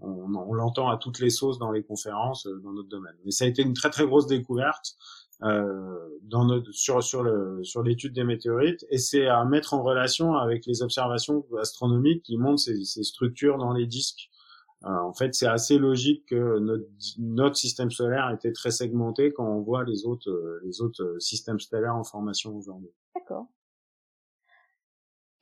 on, on l'entend à toutes les sauces dans les conférences dans notre domaine. Mais ça a été une très très grosse découverte euh, dans notre, sur sur le sur l'étude des météorites et c'est à mettre en relation avec les observations astronomiques qui montrent ces, structures dans les disques. Euh, en fait, c'est assez logique que notre notre système solaire était très segmenté quand on voit les autres les autres systèmes stellaires en formation aujourd'hui. D'accord.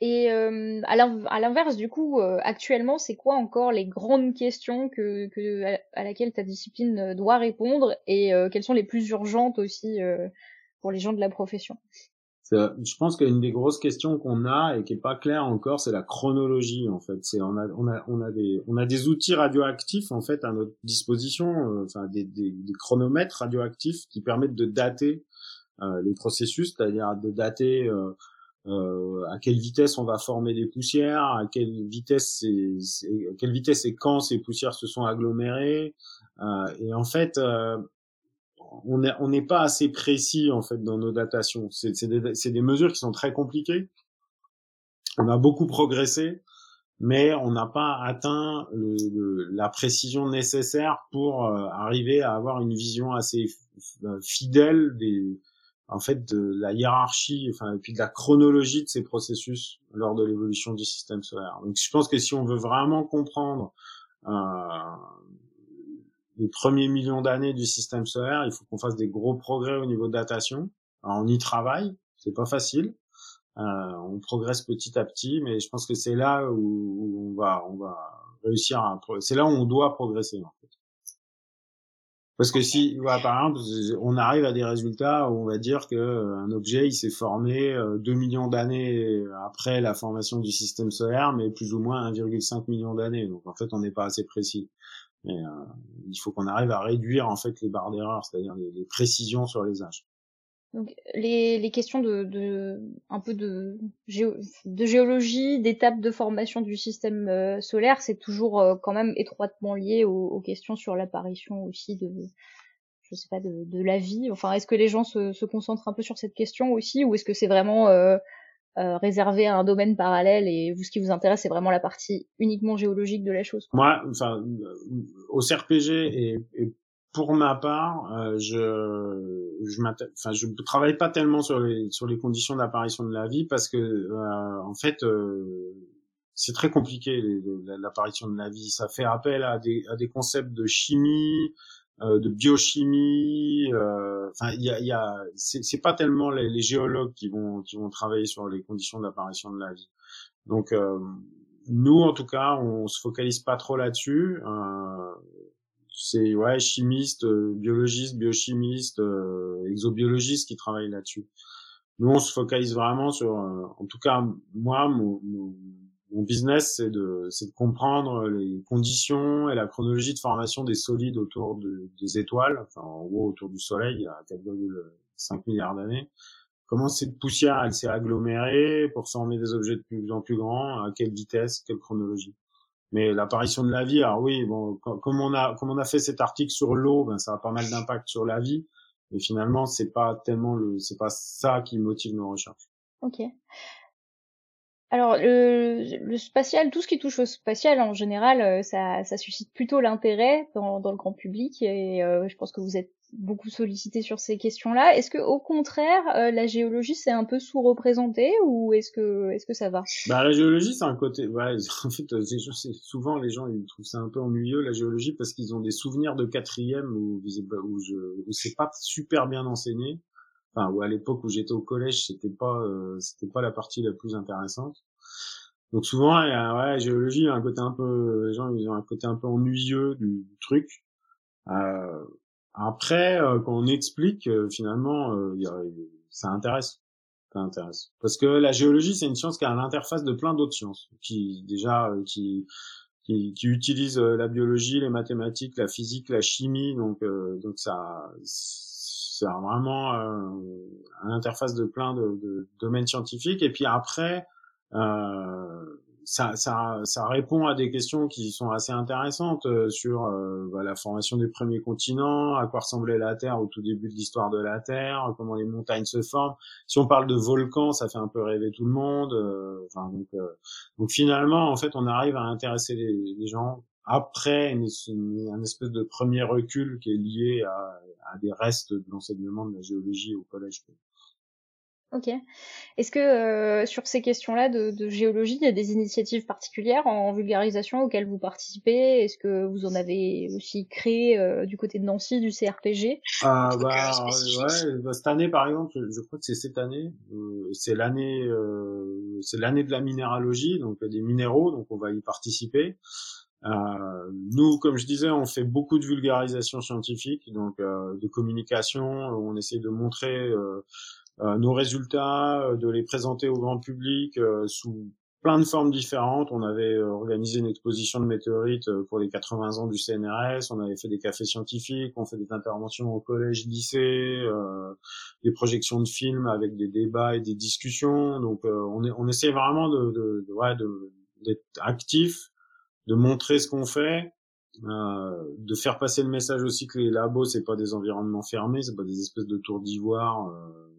Et euh, à l'inverse, du coup, euh, actuellement, c'est quoi encore les grandes questions que, que à, laquelle ta discipline euh, doit répondre et quelles sont les plus urgentes aussi pour les gens de la profession? Je pense qu'une des grosses questions qu'on a et qui est pas claire encore, c'est la chronologie en fait. C'est on a on a on a des on a des outils radioactifs en fait à notre disposition, enfin des, des, des, chronomètres radioactifs qui permettent de dater les processus, c'est-à-dire de dater euh, à quelle vitesse on va former des poussières, à quelle vitesse c'est, à quelle vitesse et quand ces poussières se sont agglomérées. Euh, et en fait, euh, on n'est on pas assez précis en fait dans nos datations. C'est, des, des mesures qui sont très compliquées. On a beaucoup progressé, mais on n'a pas atteint le, la précision nécessaire pour euh, arriver à avoir une vision assez fidèle des en fait de la hiérarchie, enfin et puis de la chronologie de ces processus lors de l'évolution du système solaire. Donc je pense que si on veut vraiment comprendre euh, les premiers millions d'années du système solaire, il faut qu'on fasse des gros progrès au niveau de datation. Alors, on y travaille, c'est pas facile. Euh, on progresse petit à petit, mais je pense que c'est là où, où, on va on va réussir à c'est là où on doit progresser. Parce que si, voilà, par exemple, on arrive à des résultats où on va dire que euh, objet il s'est formé 2 euh, millions d'années après la formation du système solaire, mais plus ou moins 1,5 million d'années. Donc en fait, on n'est pas assez précis. Mais euh, il faut qu'on arrive à réduire en fait les barres d'erreur, c'est-à-dire les, précisions sur les âges. Donc les, les questions de, de un peu de, de géologie, d'étapes de formation du système euh, solaire, c'est toujours euh, quand même étroitement lié aux, aux questions sur l'apparition aussi de je sais pas, de, de la vie. Enfin, est-ce que les gens se, se, concentrent un peu sur cette question aussi, ou est-ce que c'est vraiment euh, euh, réservé à un domaine parallèle et vous, ce qui vous intéresse, c'est vraiment la partie uniquement géologique de la chose Moi, enfin, au CRPG et, et pour ma part, euh, je je, enfin, je travaille pas tellement sur les sur les conditions d'apparition de la vie parce que euh, en fait euh, c'est très compliqué l'apparition de la vie. Ça fait appel à des à des concepts de chimie, euh, de biochimie. Euh, enfin, il y a, y a c'est pas tellement les, les, géologues qui vont qui vont travailler sur les conditions d'apparition de la vie. Donc nous, en tout cas, on se focalise pas trop là-dessus. Euh, c'est ouais chimistes, euh, biologistes, biochimistes, euh, exobiologistes qui travaillent là-dessus. Nous, on se focalise vraiment sur, euh, en tout cas moi, mon, mon, business, c'est de, c'est de comprendre les conditions et la chronologie de formation des solides autour de, des étoiles, enfin en gros autour du Soleil, il y a 4,5 milliards d'années. Comment cette poussière, elle s'est agglomérée pour former des objets de plus en plus grands, à quelle vitesse, quelle chronologie. Mais l'apparition de la vie, alors oui, bon, comme on a comme on a fait cet article sur l'eau, ben ça a pas mal d'impact sur la vie. Mais finalement, c'est pas tellement le, c'est pas ça qui motive nos recherches. Ok. Alors le, le, spatial, tout ce qui touche au spatial en général, euh, ça, ça suscite plutôt l'intérêt dans, dans, le grand public et euh, je pense que vous êtes beaucoup sollicité sur ces questions-là. Est-ce que au contraire, euh, la géologie c'est un peu sous-représenté ou est-ce que est-ce que ça va? Bah la géologie c'est un côté. Ouais, en fait, c'est souvent les gens ils trouvent ça un peu ennuyeux la géologie parce qu'ils ont des souvenirs de quatrième où, où, je, où c'est pas super bien enseigné. Enfin, ou à l'époque où j'étais au collège, c'était pas euh, c'était pas la partie la plus intéressante. Donc souvent, ouais, la géologie, un côté un peu, les gens ils ont un côté un peu ennuyeux du, du truc. Euh, après, euh, quand on explique, euh, finalement, euh, ça intéresse. Ça intéresse. Parce que la géologie, c'est une science qui à l'interface de plein d'autres sciences, qui déjà qui qui, qui utilise la biologie, les mathématiques, la physique, la chimie, donc donc ça c'est vraiment à l'interface de plein de, de, domaines scientifiques. Et puis après, euh, ça, ça, ça, répond à des questions qui sont assez intéressantes euh, sur euh, bah, la formation des premiers continents, à quoi ressemblait la Terre au tout début de l'histoire de la Terre, comment les montagnes se forment. Si on parle de volcans, ça fait un peu rêver tout le monde. Euh, enfin, donc, donc finalement, en fait, on arrive à intéresser les, gens après une, un espèce de premier recul qui est lié à, à des restes de l'enseignement de la géologie au collège. Ok. Est-ce que euh, sur ces questions-là de, de, géologie, il y a des initiatives particulières en vulgarisation auxquelles vous participez? Est-ce que vous en avez aussi créé euh, du côté de Nancy, du CRPG Ah bah ouais, bah, cette année par exemple, je crois que c'est cette année, euh, c'est l'année, euh, c'est l'année de la minéralogie, donc des minéraux, donc on va y participer. nous, comme je disais, on fait beaucoup de vulgarisation scientifique, donc de communication. On essaie de montrer euh, nos résultats, euh, de les présenter au grand public euh, sous plein de formes différentes. On avait organisé une exposition de météorites pour les 80 ans du CNRS. On avait fait des cafés scientifiques. On fait des interventions au collège, lycée, euh, des projections de films avec des débats et des discussions. Donc, on, est, on essaie vraiment de, de, de ouais, d'être actif, de montrer ce qu'on fait. Euh, de faire passer le message aussi que les labos c'est pas des environnements fermés, c'est pas des espèces de tours d'ivoire euh,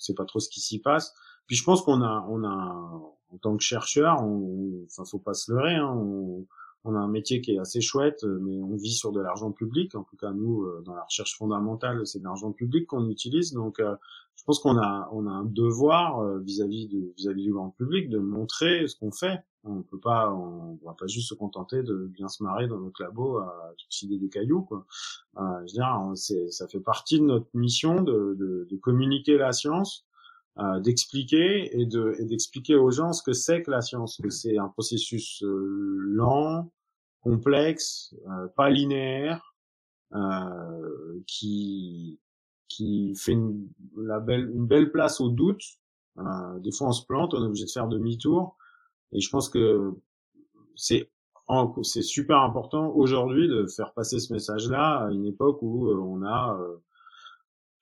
c'est pas trop ce qui s'y passe. Puis je pense qu'on a, on a, en tant que chercheur, on, enfin, faut pas se leurrer, hein, on, on, a un métier qui est assez chouette, mais on vit sur de l'argent public. En tout cas, nous, euh, dans la recherche fondamentale, c'est de l'argent public qu'on utilise. Donc, euh, je pense qu'on a, on a un devoir euh, vis-à-vis de, vis-à-vis du grand public de montrer ce qu'on fait. On peut pas, on, va pas juste se contenter de bien se marrer dans notre labo à suicider des cailloux, quoi. Euh, je veux dire, c'est, ça fait partie de notre mission de, de, de communiquer la science, euh, d'expliquer et de, et d'expliquer aux gens ce que c'est que la science, c'est un processus euh, lent, complexe, euh, pas linéaire, qui qui fait une, la belle, une belle place au doute. Euh, des fois, on se plante, on est obligé de faire demi-tour. Et je pense que c'est c'est super important aujourd'hui de faire passer ce message-là à une époque où euh, on a euh,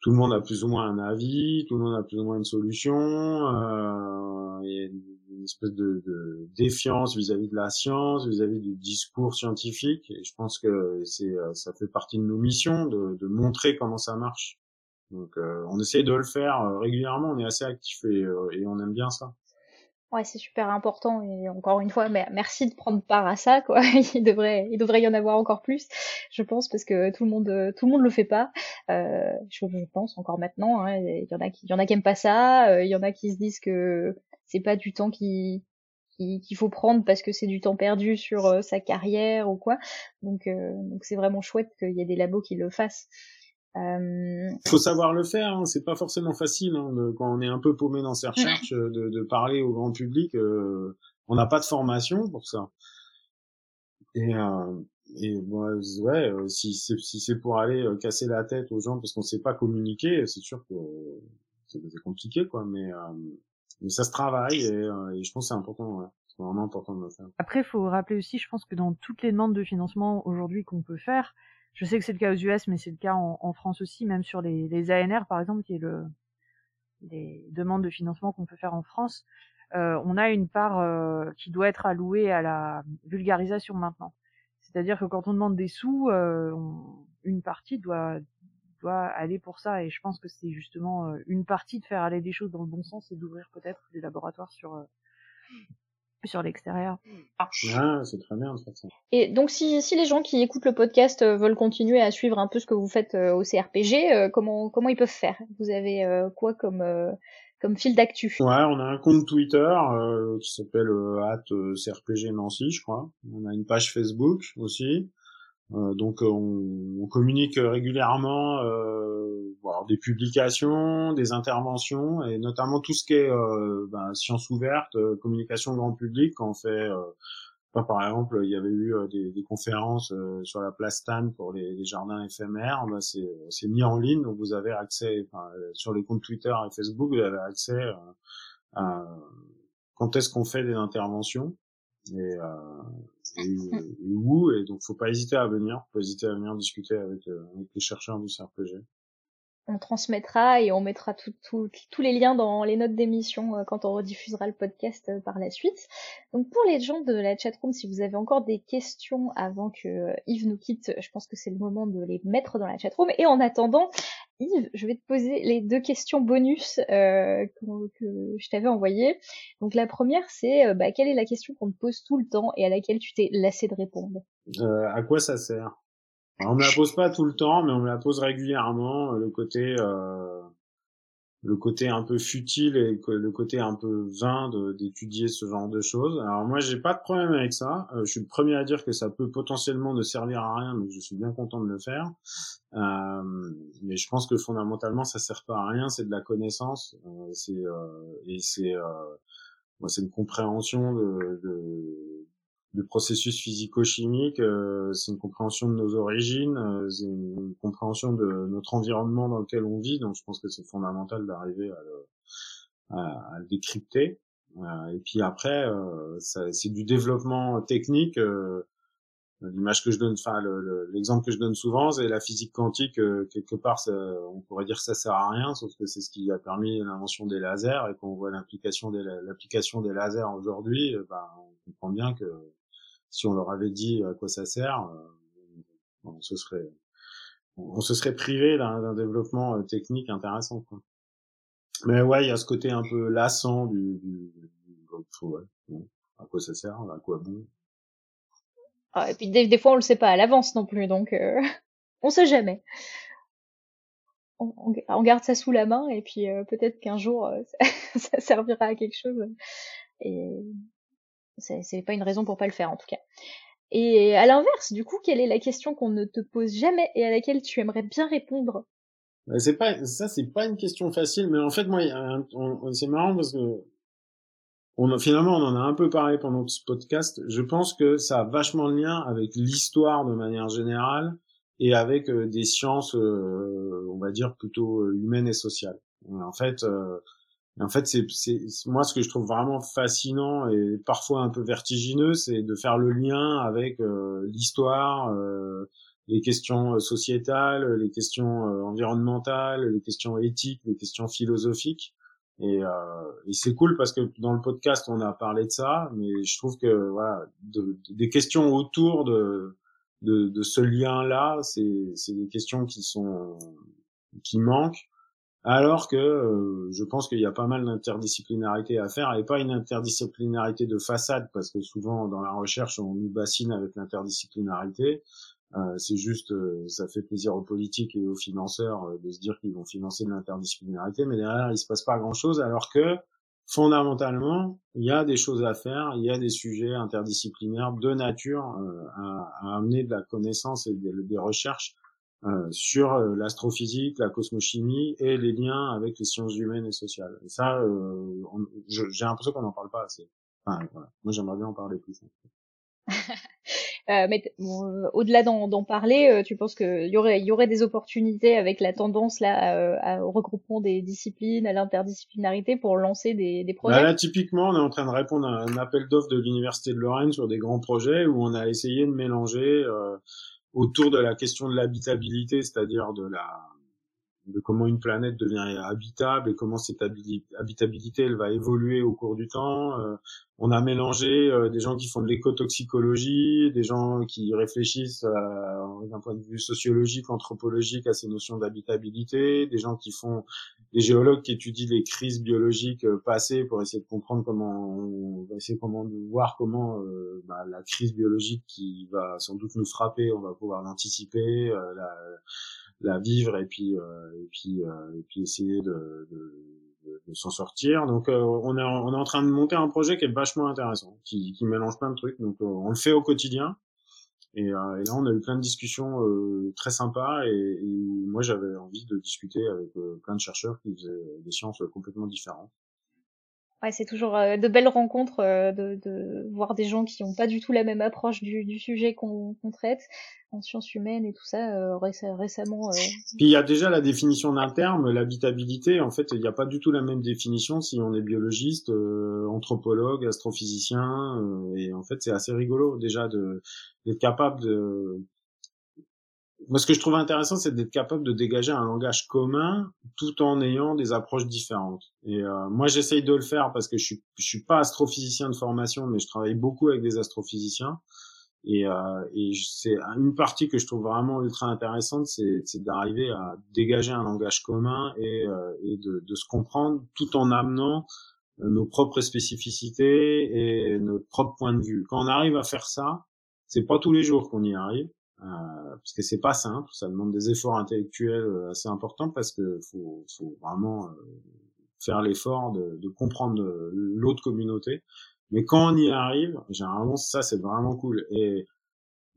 tout le monde a plus ou moins un avis, tout le monde a plus ou moins une solution, euh, et une espèce de, de défiance vis-à-vis de la science, vis-à-vis du discours scientifique. Et je pense que c'est, ça fait partie de nos missions de, de montrer comment ça marche. Donc, on essaye de le faire régulièrement. On est assez actif et, et on aime bien ça. Ouais, c'est super important et encore une fois, merci de prendre part à ça, quoi. il devrait, il devrait y en avoir encore plus, je pense, parce que tout le monde, tout le monde le fait pas. Euh, je, pense encore maintenant. Hein, il y en a qui, il y en aiment pas ça. Euh, il y en a qui se disent que c'est pas du temps qui qu'il faut prendre parce que c'est du temps perdu sur euh, sa carrière ou quoi. Donc, donc c'est vraiment chouette qu'il y ait des labos qui le fassent. Euh... Il faut savoir le faire, hein. c'est pas forcément facile hein, quand on est un peu paumé dans ses recherches euh, de, de, parler au grand public. Euh, on n'a pas de formation pour ça. Et, euh, et ouais, euh, si c'est si c'est pour aller euh, casser la tête aux gens parce qu'on sait pas communiquer, c'est sûr que c'est compliqué quoi. Mais, mais ça se travaille et, et je pense que c'est important. Ouais. C'est vraiment important de le faire. Après, il faut rappeler aussi, je pense que dans toutes les demandes de financement aujourd'hui qu'on peut faire, je sais que c'est le cas aux US, mais c'est le cas en, France aussi, même sur les, ANR par exemple, qui est le les demandes de financement qu'on peut faire en France. Euh, on a une part euh, qui doit être allouée à la vulgarisation maintenant. C'est-à-dire que quand on demande des sous, euh, une partie doit doit aller pour ça. Et je pense que c'est justement euh, une partie de faire aller des choses dans le bon sens et d'ouvrir peut-être des laboratoires sur euh, sur l'extérieur. Ah, c'est très bien de. Et donc si, si les gens qui écoutent le podcast euh, veulent continuer à suivre un peu ce que vous faites euh, au CRPG, euh, comment comment ils peuvent faire? Vous avez quoi comme comme fil d'actu? Ouais, on a un compte Twitter qui s'appelle @crpg Nancy, je crois. On a une page Facebook aussi. Euh, donc on, on, communique régulièrement euh, des publications, des interventions et notamment tout ce qui est euh, ben, sciences ouvertes, euh, communication grand public. Quand on fait, par exemple, il y avait eu des, des, conférences sur la place Stan pour les, les jardins éphémères. Ben, c'est mis en ligne, donc vous avez accès sur les comptes Twitter et Facebook, vous avez accès à quand est-ce qu'on fait des interventions et, euh, et, où et donc faut pas hésiter à venir faut pas hésiter à venir discuter avec, euh, avec les chercheurs du CRPG on transmettra et on mettra tous les liens dans les notes d'émission euh, quand on rediffusera le podcast euh, par la suite. Donc pour les gens de la chatroom, si vous avez encore des questions avant que euh, Yves nous quitte, je pense que c'est le moment de les mettre dans la chatroom. Et en attendant, Yves, je vais te poser les deux questions bonus euh, que, je t'avais envoyées. Donc la première, c'est bah, quelle est la question qu'on te pose tout le temps et à laquelle tu t'es lassé de répondre? Euh, À quoi ça sert? On me la pose pas tout le temps, mais on me la pose régulièrement. Euh, le côté, euh, le côté un peu futile et le côté un peu vain d'étudier ce genre de choses. Alors moi, j'ai pas de problème avec ça. Euh, je suis le premier à dire que ça peut potentiellement ne servir à rien, donc je suis bien content de le faire. Euh, mais je pense que fondamentalement, ça sert pas à rien. C'est de la connaissance. Euh, c'est et c'est c'est une compréhension de, de du processus physico-chimique, euh, c'est une compréhension de nos origines, euh, c'est une, compréhension de notre environnement dans lequel on vit, donc je pense que c'est fondamental d'arriver à le, à, le décrypter. Euh, et puis après, c'est du développement technique. L'image que je donne, enfin l'exemple que je donne souvent, c'est la physique quantique. quelque part, on pourrait dire que ça sert à rien, sauf que c'est ce qui a permis l'invention des lasers et qu'on voit l'application des l'application des lasers aujourd'hui, ben, on comprend bien que si on leur avait dit à quoi ça sert, euh, on se serait on se serait privé d'un développement euh, technique intéressant. Quoi. Mais ouais, il y a ce côté un peu lassant du, du, ouais, à quoi ça sert, à quoi bon? Ah, et puis des, fois on le sait pas à l'avance non plus, donc euh, on sait jamais. On, on, garde ça sous la main et puis euh, peut-être qu'un jour ça, ça, servira à quelque chose. Et c'est pas une raison pour pas le faire en tout cas. Et à l'inverse, du coup, quelle est la question qu'on ne te pose jamais et à laquelle tu aimerais bien répondre? Bah, C'est pas ça, c'est pas une question facile, mais en fait, moi, c'est marrant parce que on finalement, on en a un peu parlé pendant ce podcast. Je pense que ça a vachement de lien avec l'histoire de manière générale et avec euh, des sciences, euh, on va dire plutôt euh, humaines et sociales. En fait, en fait, c'est moi ce que je trouve vraiment fascinant et parfois un peu vertigineux, c'est de faire le lien avec euh, l'histoire, euh, les questions euh, sociétales, les questions environnementales, les questions éthiques, les questions philosophiques. Et, euh, et c'est cool parce que dans le podcast on a parlé de ça, mais je trouve que voilà, de, des questions autour de de, de ce lien-là, c'est c'est des questions qui sont qui manquent. Alors que euh, je pense qu'il y a pas mal d'interdisciplinarité à faire et pas une interdisciplinarité de façade parce que souvent dans la recherche on nous bassine avec l'interdisciplinarité. Euh, c'est juste, euh, ça fait plaisir aux politiques et aux financeurs de se dire qu'ils vont financer de l'interdisciplinarité, mais derrière, il se passe pas grand-chose, alors que fondamentalement, il y a des choses à faire, il y a des sujets interdisciplinaires de nature à, amener de la connaissance et des recherches sur l'astrophysique, la cosmochimie et les liens avec les sciences humaines et sociales. Et ça, j'ai l'impression qu'on n'en parle pas assez. Enfin, voilà. Moi, j'aimerais bien en parler plus. Euh, mais euh, au-delà d'en parler, euh, tu penses qu'il y aurait, y aurait des opportunités avec la tendance là au regroupement des disciplines, à l'interdisciplinarité pour lancer des, des projets? bah Là, typiquement, on est en train de répondre à un appel d'offres de l'université de Lorraine sur des grands projets où on a essayé de mélanger autour de la question de l'habitabilité, c'est-à-dire de la de comment une planète devient habitable et comment cette habitabilité elle va évoluer au cours du temps. Euh, on a mélangé euh, des gens qui font de l'écotoxicologie, des gens qui réfléchissent euh, d'un point de vue sociologique, anthropologique à ces notions d'habitabilité, des gens qui font des géologues qui étudient les crises biologiques passées pour essayer de comprendre comment on va essayer comment de voir comment bah, la crise biologique qui va sans doute nous frapper, on va pouvoir l'anticiper. La, la vivre et puis euh, et puis euh, et puis essayer de, de, de, s'en sortir. Donc euh, on est on est en train de monter un projet qui est vachement intéressant, qui, qui mélange plein de trucs. Donc on le fait au quotidien. Et, et, là, on a eu plein de discussions euh, très sympas et, et moi j'avais envie de discuter avec plein de chercheurs qui faisaient des sciences complètement différentes. Ouais, c'est toujours de belles rencontres, de, de, voir des gens qui n'ont pas du tout la même approche du, du sujet qu'on traite en sciences humaines et tout ça euh, récemment. Euh... Puis il y a déjà la définition d'un terme, l'habitabilité. En fait, il n'y a pas du tout la même définition si on est biologiste, euh, anthropologue, astrophysicien. Euh, et en fait, c'est assez rigolo déjà d'être capable de. Moi, ce que je trouve intéressant, c'est d'être capable de dégager un langage commun tout en ayant des approches différentes. Et euh, moi, j'essaye de le faire parce que je suis je suis pas astrophysicien de formation, mais je travaille beaucoup avec des astrophysiciens. Et, euh, et c'est une partie que je trouve vraiment ultra intéressante, c'est d'arriver à dégager un langage commun et, euh, et de, de, se comprendre tout en amenant euh, nos propres spécificités et notre propre point de vue. Quand on arrive à faire ça, c'est pas tous les jours qu'on y arrive, euh, parce que c'est pas simple, ça demande des efforts intellectuels euh, assez importants parce que faut, faut vraiment euh, faire l'effort de, de comprendre l'autre communauté. Mais quand on y arrive, généralement ça c'est vraiment cool. Et,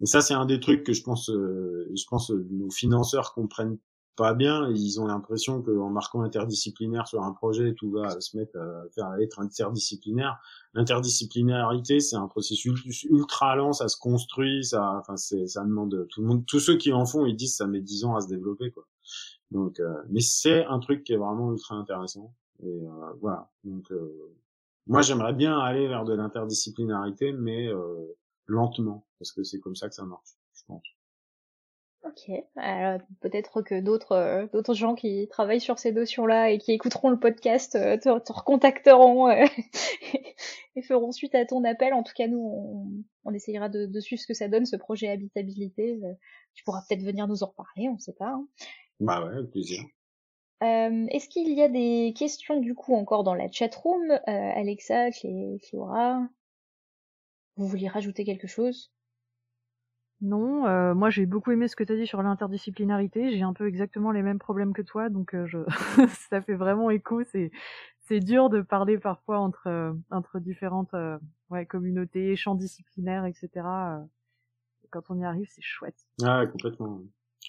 ça c'est un des trucs que je pense, je pense nos financeurs comprennent pas bien. Ils ont l'impression qu'en marquant interdisciplinaire sur un projet, tout va se mettre à faire être interdisciplinaire. L'interdisciplinarité, c'est un processus ultra lent, ça se construit, ça, enfin, c'est, ça demande tout le monde, tous ceux qui en font, ils disent ça met dix ans à se développer, quoi. Donc, euh, mais c'est un truc qui est vraiment ultra intéressant. Et voilà. Donc, moi, j'aimerais bien aller vers de l'interdisciplinarité, mais euh, lentement, parce que c'est comme ça que ça marche, je pense. Ok, alors peut-être que d'autres euh, d'autres gens qui travaillent sur ces notions-là et qui écouteront le podcast euh, te, te, recontacteront et feront suite à ton appel. En tout cas, nous, on, on essayera de, de, suivre ce que ça donne, ce projet habitabilité. tu pourras peut-être venir nous en reparler, on ne sait pas. Hein. Bah ouais, avec plaisir. Euh, Est-ce qu'il y a des questions du coup encore dans la chatroom euh, Alexa, Cléora Vous vouliez rajouter quelque chose? Non, euh, moi j'ai beaucoup aimé ce que tu as dit sur l'interdisciplinarité. J'ai un peu exactement les mêmes problèmes que toi, donc euh, je... ça fait vraiment écho. C'est c'est dur de parler parfois entre euh, entre différentes ouais, communautés, champs disciplinaires, etc. quand on y arrive, c'est chouette. Ah, complètement,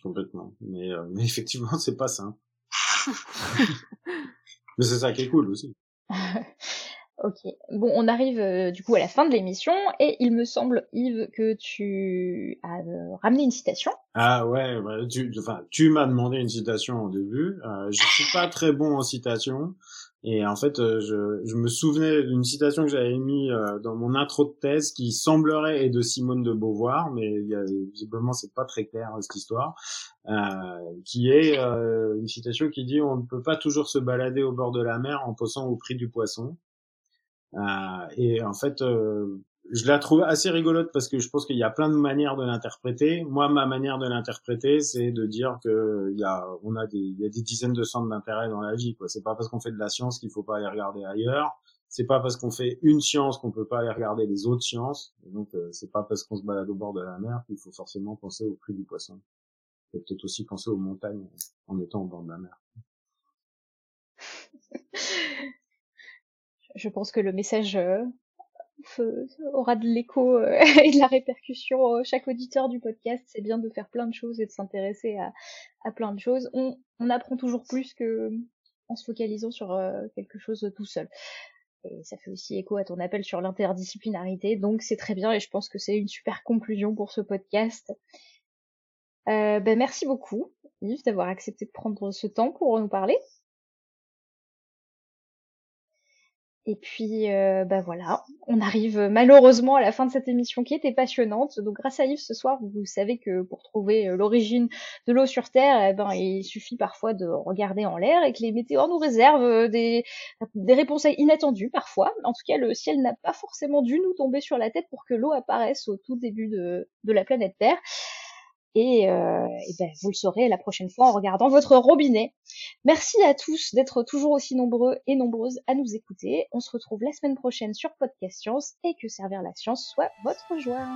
complètement. Mais, mais effectivement, c'est pas simple. Mais c'est ça qui est cool aussi. Ok. Bon, on arrive euh, du coup à la fin de l'émission et il me semble, Yves, que tu as euh, ramené une citation. Ah ouais, tu, enfin, tu m'as demandé une citation au début. Euh, je suis pas très bon en citation. Et en fait, euh, je, me souvenais d'une citation que j'avais mis dans mon intro de thèse qui semblerait être de Simone de Beauvoir, mais visiblement c'est pas très clair cette histoire, qui est une citation qui dit on ne peut pas toujours se balader au bord de la mer en posant au prix du poisson. Et en fait, je la trouve assez rigolote parce que je pense qu'il y a plein de manières de l'interpréter. Moi, ma manière de l'interpréter, c'est de dire que il y a, on a des, il y a des dizaines de centres d'intérêt dans la vie. Quoi. C'est pas parce qu'on fait de la science qu'il faut pas aller regarder ailleurs. C'est pas parce qu'on fait une science qu'on peut pas aller regarder les autres sciences. Donc, euh, c'est pas parce qu'on se balade au bord de la mer qu'il faut forcément penser au prix du poisson. Il peut-être aussi penser aux montagnes en étant au bord de la mer. Je pense que le message euh, aura de l'écho euh, et de la répercussion. Euh, chaque auditeur du podcast, c'est bien de faire plein de choses et de s'intéresser à, plein de choses. On, apprend toujours plus que en se focalisant sur euh, quelque chose tout seul. Et ça fait aussi écho à ton appel sur l'interdisciplinarité, donc c'est très bien et je pense que c'est une super conclusion pour ce podcast. Euh, ben merci beaucoup, Yves, d'avoir accepté de prendre ce temps pour nous parler. Et puis, euh, bah voilà, on arrive malheureusement à la fin de cette émission qui était passionnante. Donc, grâce à Yves ce soir, vous savez que pour trouver euh, l'origine de l'eau sur Terre, eh ben, il suffit parfois de regarder en l'air et que les météores nous réservent euh, des, des réponses inattendues parfois. En tout cas, le ciel n'a pas forcément dû nous tomber sur la tête pour que l'eau apparaisse au tout début de, de la planète Terre. Et, euh, ben, vous le saurez la prochaine fois en regardant votre robinet. Merci à tous d'être toujours aussi nombreux et nombreuses à nous écouter. On se retrouve la semaine prochaine sur Podcast Science et que servir la science soit votre joie.